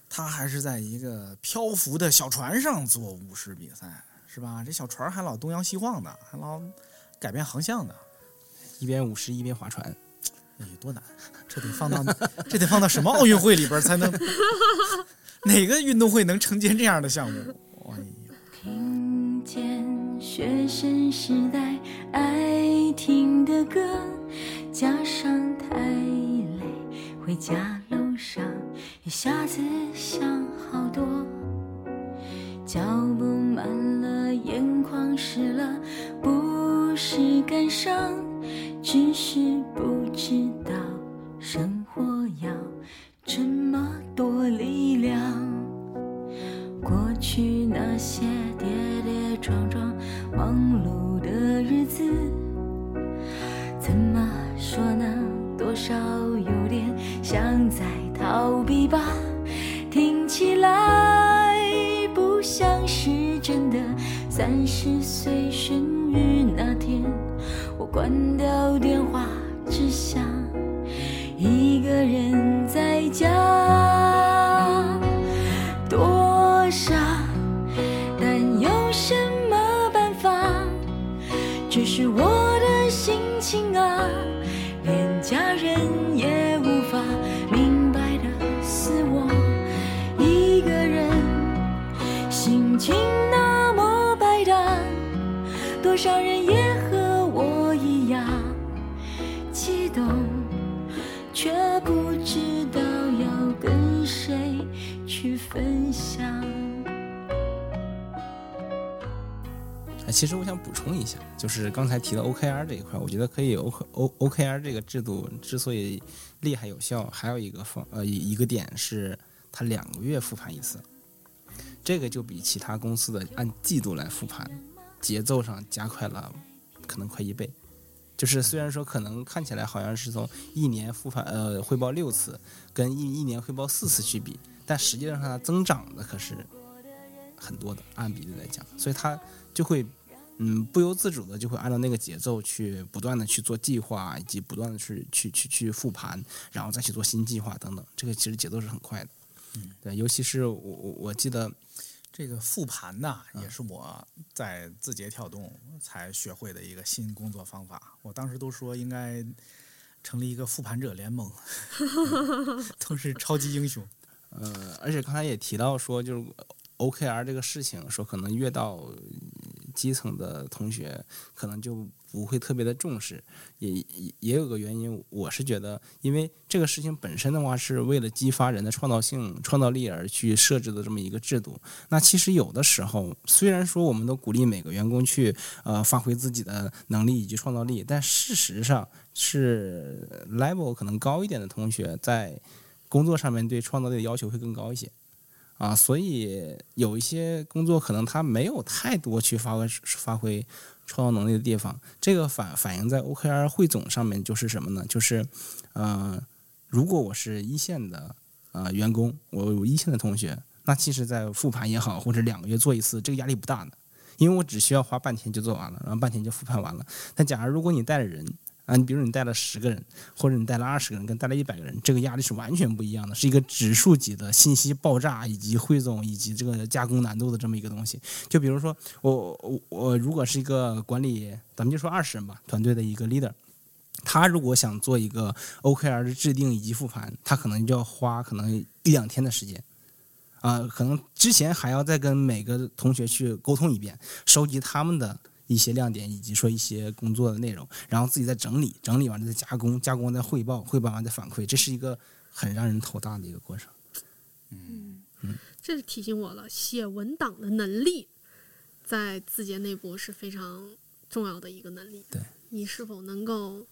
他还是在一个漂浮的小船上做舞狮比赛，是吧？这小船还老东摇西晃的，还老改变航向的，一边舞狮一边划船，哎，多难！这得放到 这得放到什么奥运会里边才能？哪个运动会能承接这样的项目？哎呀，听见学生时代爱听的歌，加上太累，回家路上一下子想好多，脚步慢了，眼眶湿了，不是感伤，只是不知道生活要这么多力量。过去那些跌跌撞撞、忙碌的日子，怎么说呢？多少有点像在逃避吧。听起来三十岁生日那天，我关掉电话，只想一个人在家。少人也和我一样激动。却不知道要跟谁去分享。啊，其实我想补充一下，就是刚才提到 OKR 这一块，我觉得可以 O O OKR 这个制度之所以厉害有效，还有一个方呃一一个点是它两个月复盘一次，这个就比其他公司的按季度来复盘，节奏上加快了可能快一倍。就是虽然说可能看起来好像是从一年复盘呃汇报六次，跟一一年汇报四次去比，但实际上它增长的可是很多的，按比例来讲，所以它就会嗯不由自主的就会按照那个节奏去不断的去做计划，以及不断的去去去去复盘，然后再去做新计划等等，这个其实节奏是很快的。嗯，对，尤其是我我我记得这个复盘呐，也是我在字节跳动才学会的一个新工作方法。我当时都说应该成立一个复盘者联盟，都是超级英雄。呃，而且刚才也提到说，就是 OKR 这个事情，说可能越到基层的同学可能就不会特别的重视。也也也有个原因，我是觉得，因为这个事情本身的话是为了激发人的创造性、创造力而去设置的这么一个制度。那其实有的时候，虽然说我们都鼓励每个员工去呃发挥自己的能力以及创造力，但事实上是 level 可能高一点的同学在工作上面对创造力的要求会更高一些。啊，所以有一些工作可能他没有太多去发挥发挥创造能力的地方，这个反反映在 OKR 汇总上面就是什么呢？就是，呃，如果我是一线的呃员工，我有一线的同学，那其实在复盘也好，或者两个月做一次，这个压力不大的，因为我只需要花半天就做完了，然后半天就复盘完了。但假如如果你带着人，啊，你比如你带了十个人，或者你带了二十个人，跟带了一百个人，这个压力是完全不一样的，是一个指数级的信息爆炸以及汇总以及这个加工难度的这么一个东西。就比如说我我我如果是一个管理，咱们就说二十人吧，团队的一个 leader，他如果想做一个 OKR 的制定以及复盘，他可能就要花可能一两天的时间。啊、可能之前还要再跟每个同学去沟通一遍，收集他们的一些亮点，以及说一些工作的内容，然后自己再整理，整理完了再加工，加工完再汇报，汇报完再反馈，这是一个很让人头大的一个过程。嗯这是提醒我了，写文档的能力在字节内部是非常重要的一个能力。对，你是否能够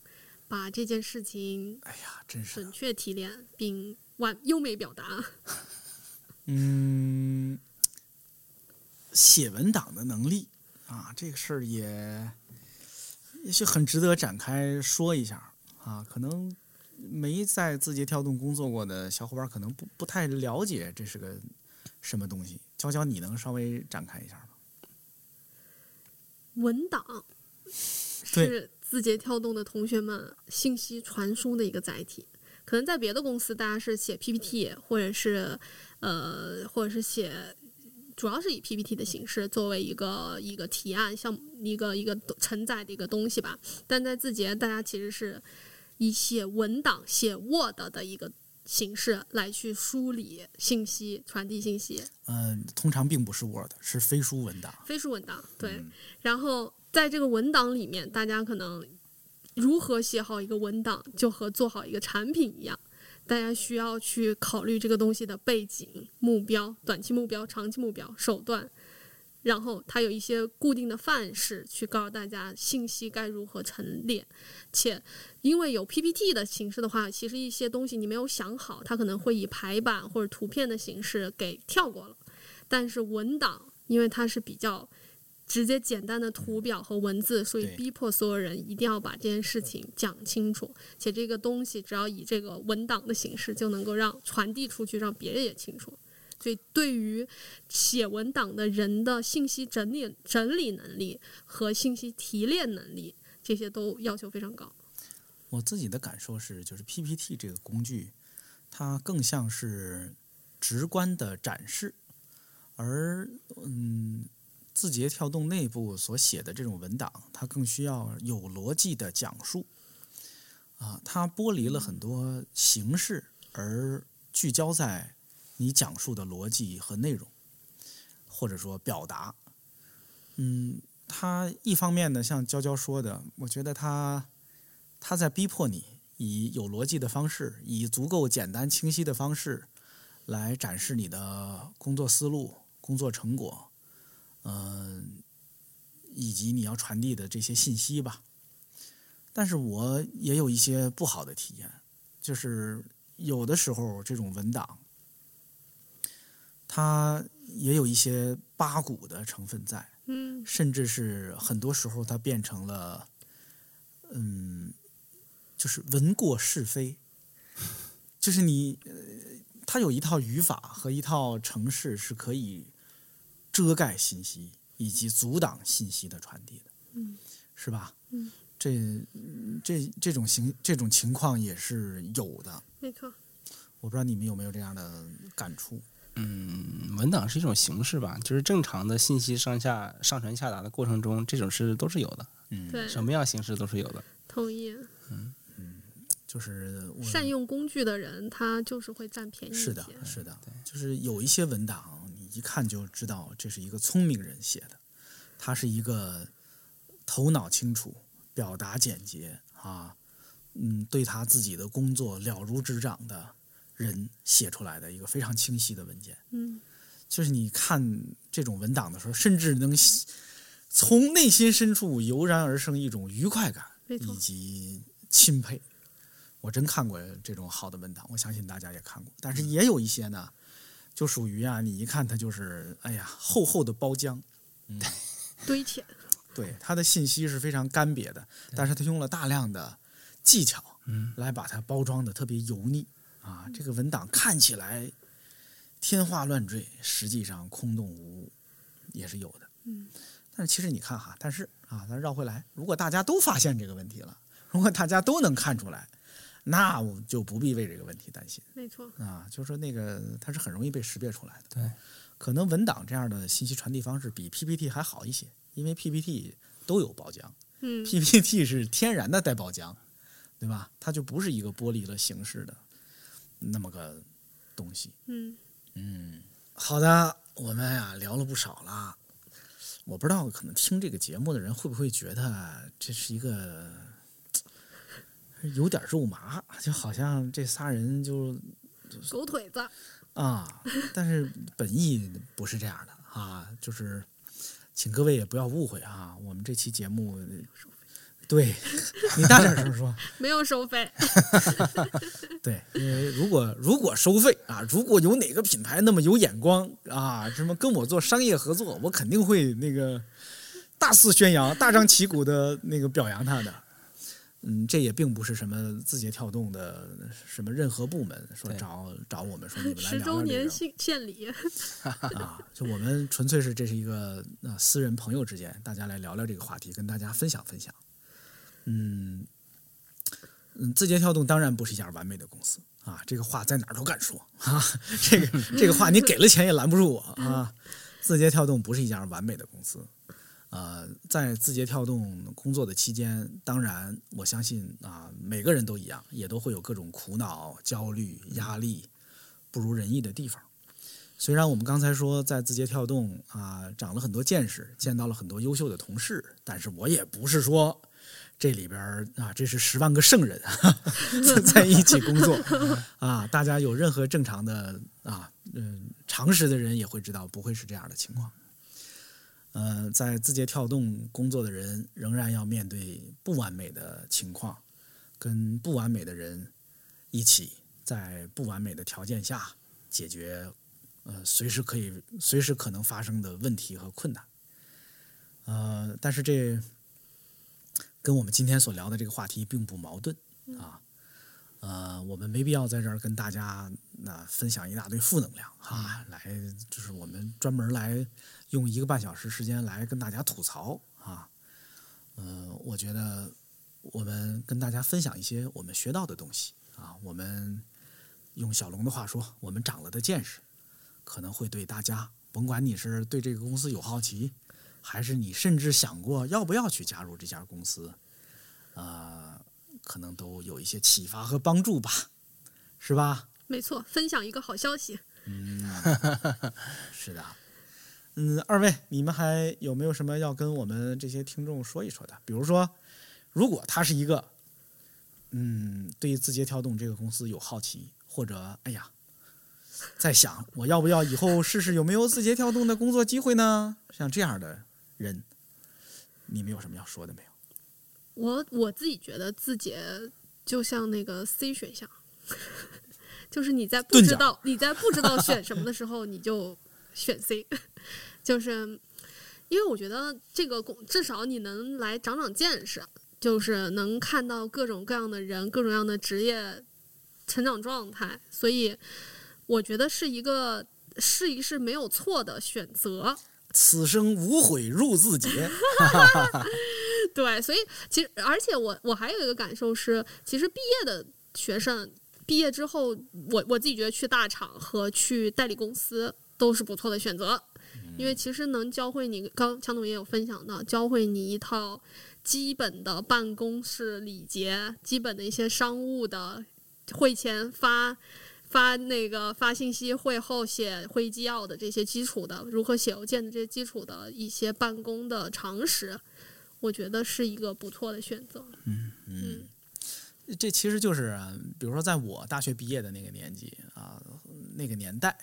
把这件事情哎呀，真是准确提炼并完优美表达？嗯，写文档的能力啊，这个事儿也也许很值得展开说一下啊。可能没在字节跳动工作过的小伙伴，可能不不太了解这是个什么东西。娇娇，你能稍微展开一下吗？文档是字节跳动的同学们信息传输的一个载体。可能在别的公司，大家是写 PPT，或者是呃，或者是写，主要是以 PPT 的形式作为一个一个提案项目一个一个承载的一个东西吧。但在字节，大家其实是以写文档、写 Word 的一个形式来去梳理信息、传递信息。嗯、通常并不是 Word，是飞书文档。飞书文档，对。嗯然后在这个文档里面，大家可能如何写好一个文档，就和做好一个产品一样，大家需要去考虑这个东西的背景、目标、短期目标、长期目标、手段。然后它有一些固定的范式，去告诉大家信息该如何陈列，且因为有 PPT 的形式的话，其实一些东西你没有想好，它可能会以排版或者图片的形式给跳过了。但是文档，因为它是比较直接简单的图表和文字，所以逼迫所有人一定要把这件事情讲清楚。且这个东西只要以这个文档的形式，就能够让传递出去，让别人也清楚。所以，对于写文档的人的信息整理整理能力和信息提炼能力，这些都要求非常高。我自己的感受是，就是 PPT 这个工具，它更像是直观的展示，而嗯，字节跳动内部所写的这种文档，它更需要有逻辑的讲述。啊，它剥离了很多形式，而聚焦在你讲述的逻辑和内容，或者说表达。嗯，它一方面呢，像娇娇说的，我觉得它它在逼迫你以有逻辑的方式，以足够简单清晰的方式来展示你的工作思路、工作成果，嗯、以及你要传递的这些信息吧。但是我也有一些不好的体验，就是有的时候这种文档，它也有一些八股的成分在。嗯，甚至是很多时候它变成了，嗯，就是文过是非，就是你，呃，它有一套语法和一套程式是可以遮盖信息以及阻挡信息的传递的，嗯，是吧？嗯，这这这种情这种情况也是有的，没错。我不知道你们有没有这样的感触？嗯，文档是一种形式吧，就是正常的信息上下上传下达的过程中，这种事都是有的，嗯，对，什么样形式都是有的。同意。嗯就是善用工具的人，他就是会占便宜一些。是的，是的，就是有一些文档，你一看就知道这是一个聪明人写的，他是一个头脑清楚、表达简洁啊，嗯，对他自己的工作了如指掌的人写出来的一个非常清晰的文件。嗯就是你看这种文档的时候，甚至能从内心深处油然而生一种愉快感以及钦佩。我真看过这种好的文档，我相信大家也看过。但是也有一些呢，就属于啊，你一看它就是哎呀厚厚的包浆，对它的信息是非常干瘪的，但是它用了大量的技巧，嗯，来把它包装的特别油腻。啊。这个文档看起来天花乱坠，实际上空洞无物，也是有的。嗯，但是其实你看哈，但是啊，咱绕回来，如果大家都发现这个问题了，如果大家都能看出来，那我就不必为这个问题担心没错，啊。就是说那个它是很容易被识别出来的。对，可能文档这样的信息传递方式比 PPT 还好一些，因为 PPT 都有包浆。嗯 PPT 是天然的带包浆，对吧？它就不是一个剥离了形式的那么个东西。嗯，嗯，好的，我们呀聊了不少了。我不知道，可能听这个节目的人会不会觉得这是一个有点肉麻，就好像这仨人就狗腿子，啊，但是本意不是这样的啊，就是请各位也不要误会啊，我们这期节目，对你大点声说，没有收费，对，因为如果如果收费啊，如果有哪个品牌那么有眼光啊，什么跟我做商业合作，我肯定会那个大肆宣扬、大张旗鼓的那个表扬他的。嗯，这也并不是什么字节跳动的什么任何部门说找找我们说你们来十周聊聊这个年献献礼，啊，就我们纯粹是这是一个呃私人朋友之间，大家来聊聊这个话题，跟大家分享分享。嗯嗯，字节跳动当然不是一家完美的公司啊，这个话在哪儿都敢说啊，这个这个话你给了钱也拦不住我啊。字节跳动不是一家完美的公司，呃，在字节跳动工作的期间，当然我相信啊，每个人都一样，也都会有各种苦恼、焦虑、压力、不如人意的地方。虽然我们刚才说在字节跳动啊长了很多见识，见到了很多优秀的同事，但是我也不是说这里边啊这是十万个圣人 在一起工作啊，大家有任何正常的啊嗯常识的人也会知道不会是这样的情况。呃，在字节跳动工作的人仍然要面对不完美的情况，跟不完美的人一起在不完美的条件下解决呃随时可以随时可能发生的问题和困难。呃，但是这跟我们今天所聊的这个话题并不矛盾啊。呃，我们没必要在这儿跟大家那、分享一大堆负能量啊，来就是我们专门来用一个半小时时间来跟大家吐槽啊。呃，我觉得我们跟大家分享一些我们学到的东西啊，我们用小龙的话说，我们长了的见识，可能会对大家，甭管你是对这个公司有好奇，还是你甚至想过要不要去加入这家公司，呃，可能都有一些启发和帮助吧，是吧？没错，分享一个好消息。嗯 是的。嗯，二位，你们还有没有什么要跟我们这些听众说一说的？比如说，如果他是一个，嗯，对字节跳动这个公司有好奇，或者哎呀，在想我要不要以后试试有没有字节跳动的工作机会呢？像这样的人，你们有什么要说的没有？我我自己觉得字节就像那个 C 选项，就是你在不知道你在不知道 选什么的时候，你就选 C，就是因为我觉得这个工至少你能来长长见识，就是能看到各种各样的人、各种各样的职业成长状态，所以我觉得是一个试一试没有错的选择。此生无悔入字节。对，所以其实，而且我我还有一个感受是，其实毕业的学生毕业之后，我我自己觉得去大厂和去代理公司都是不错的选择，因为其实能教会你，刚强总也有分享到，教会你一套基本的办公室礼节，基本的一些商务的会前发。发那个发信息、会后写会议纪要的这些基础的，如何写邮件的这些基础的一些办公的常识，我觉得是一个不错的选择。嗯这其实就是，啊比如说在我大学毕业的那个年纪啊，那个年代，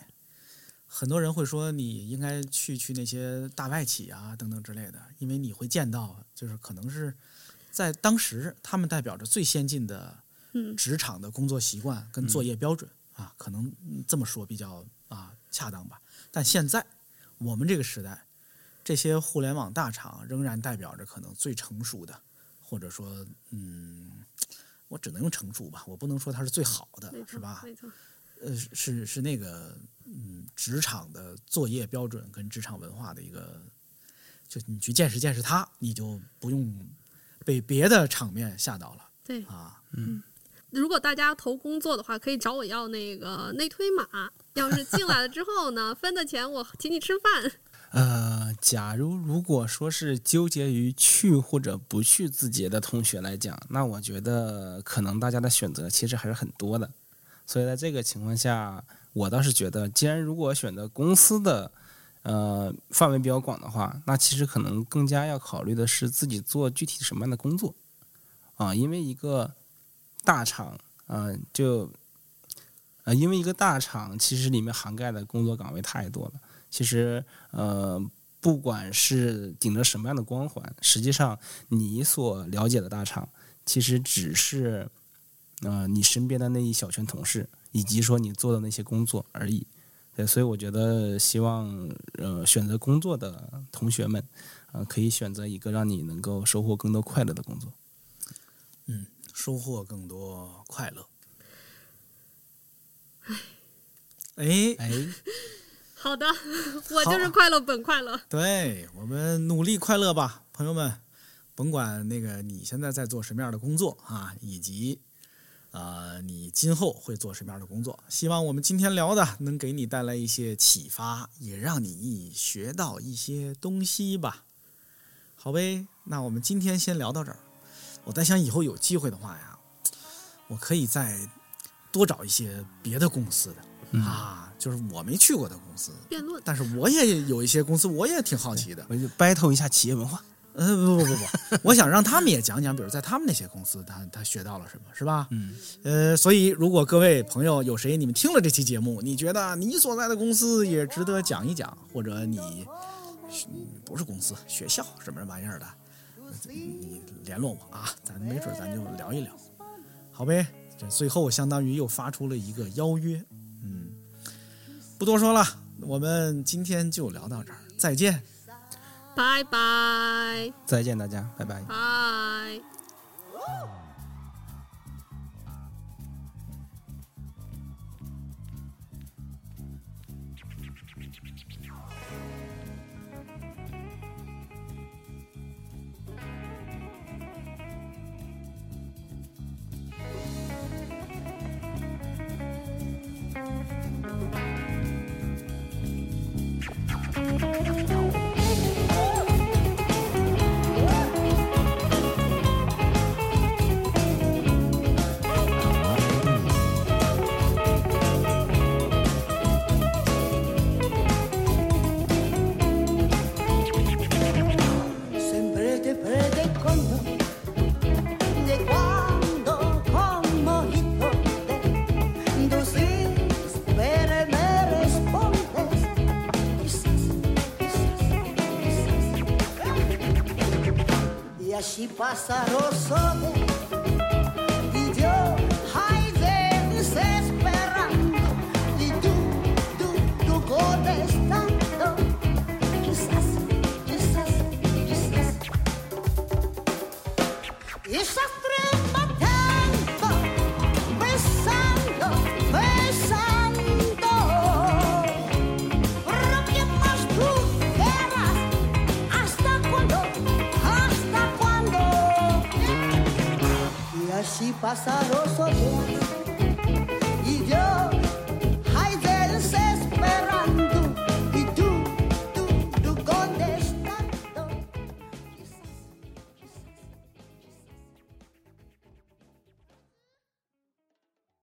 很多人会说你应该去去那些大外企啊等等之类的，因为你会见到，就是可能是在当时他们代表着最先进的嗯职场的工作习惯跟作业标准、啊，可能嗯这么说比较啊恰当吧。但现在我们这个时代，这些互联网大厂仍然代表着可能最成熟的，或者说嗯。我只能用成熟吧，我不能说它是最好的是吧？没错，呃，是是那个嗯，职场的作业标准跟职场文化的一个，就你去见识见识它，你就不用被别的场面吓到了对。啊。嗯如果大家投工作的话，可以找我要那个内推码。要是进来了之后呢，分的钱我请你吃饭。呃，假如如果说是纠结于去或者不去字节的同学来讲，那我觉得可能大家的选择其实还是很多的。所以在这个情况下，我倒是觉得，既然如果选择公司的呃范围比较广的话，那其实可能更加要考虑的是自己做具体什么样的工作啊，因为一个大厂啊、呃就呃，因为一个大厂其实里面涵盖的工作岗位太多了。其实呃，不管是顶着什么样的光环，实际上你所了解的大厂，其实只是呃你身边的那一小圈同事，以及说你做的那些工作而已。对，所以我觉得希望呃选择工作的同学们，呃可以选择一个让你能够收获更多快乐的工作。嗯收获更多快乐。哎，哎，好的，我就是快乐本快乐。对我们努力快乐吧，朋友们，甭管那个你现在在做什么样的工作啊，以及啊、呃你今后会做什么样的工作，希望我们今天聊的能给你带来一些启发，也让你学到一些东西吧。好呗，那我们今天先聊到这儿。我在想以后有机会的话呀，我可以再多找一些别的公司的、啊，就是我没去过的公司，辩论，但是我也有一些公司，我也挺好奇的。我就 battle 一下企业文化。呃，不不不不，我想让他们也讲讲，比如在他们那些公司，他他学到了什么，是吧？嗯，呃，所以如果各位朋友有谁你们听了这期节目，你觉得你所在的公司也值得讲一讲，或者你嗯不是公司学校什么玩意儿的，你联络我啊，咱没准咱就聊一聊，好呗。这最后相当于又发出了一个邀约，嗯，不多说了，我们今天就聊到这儿，再见。拜拜再见，大家，拜拜。拜。pájaro solo.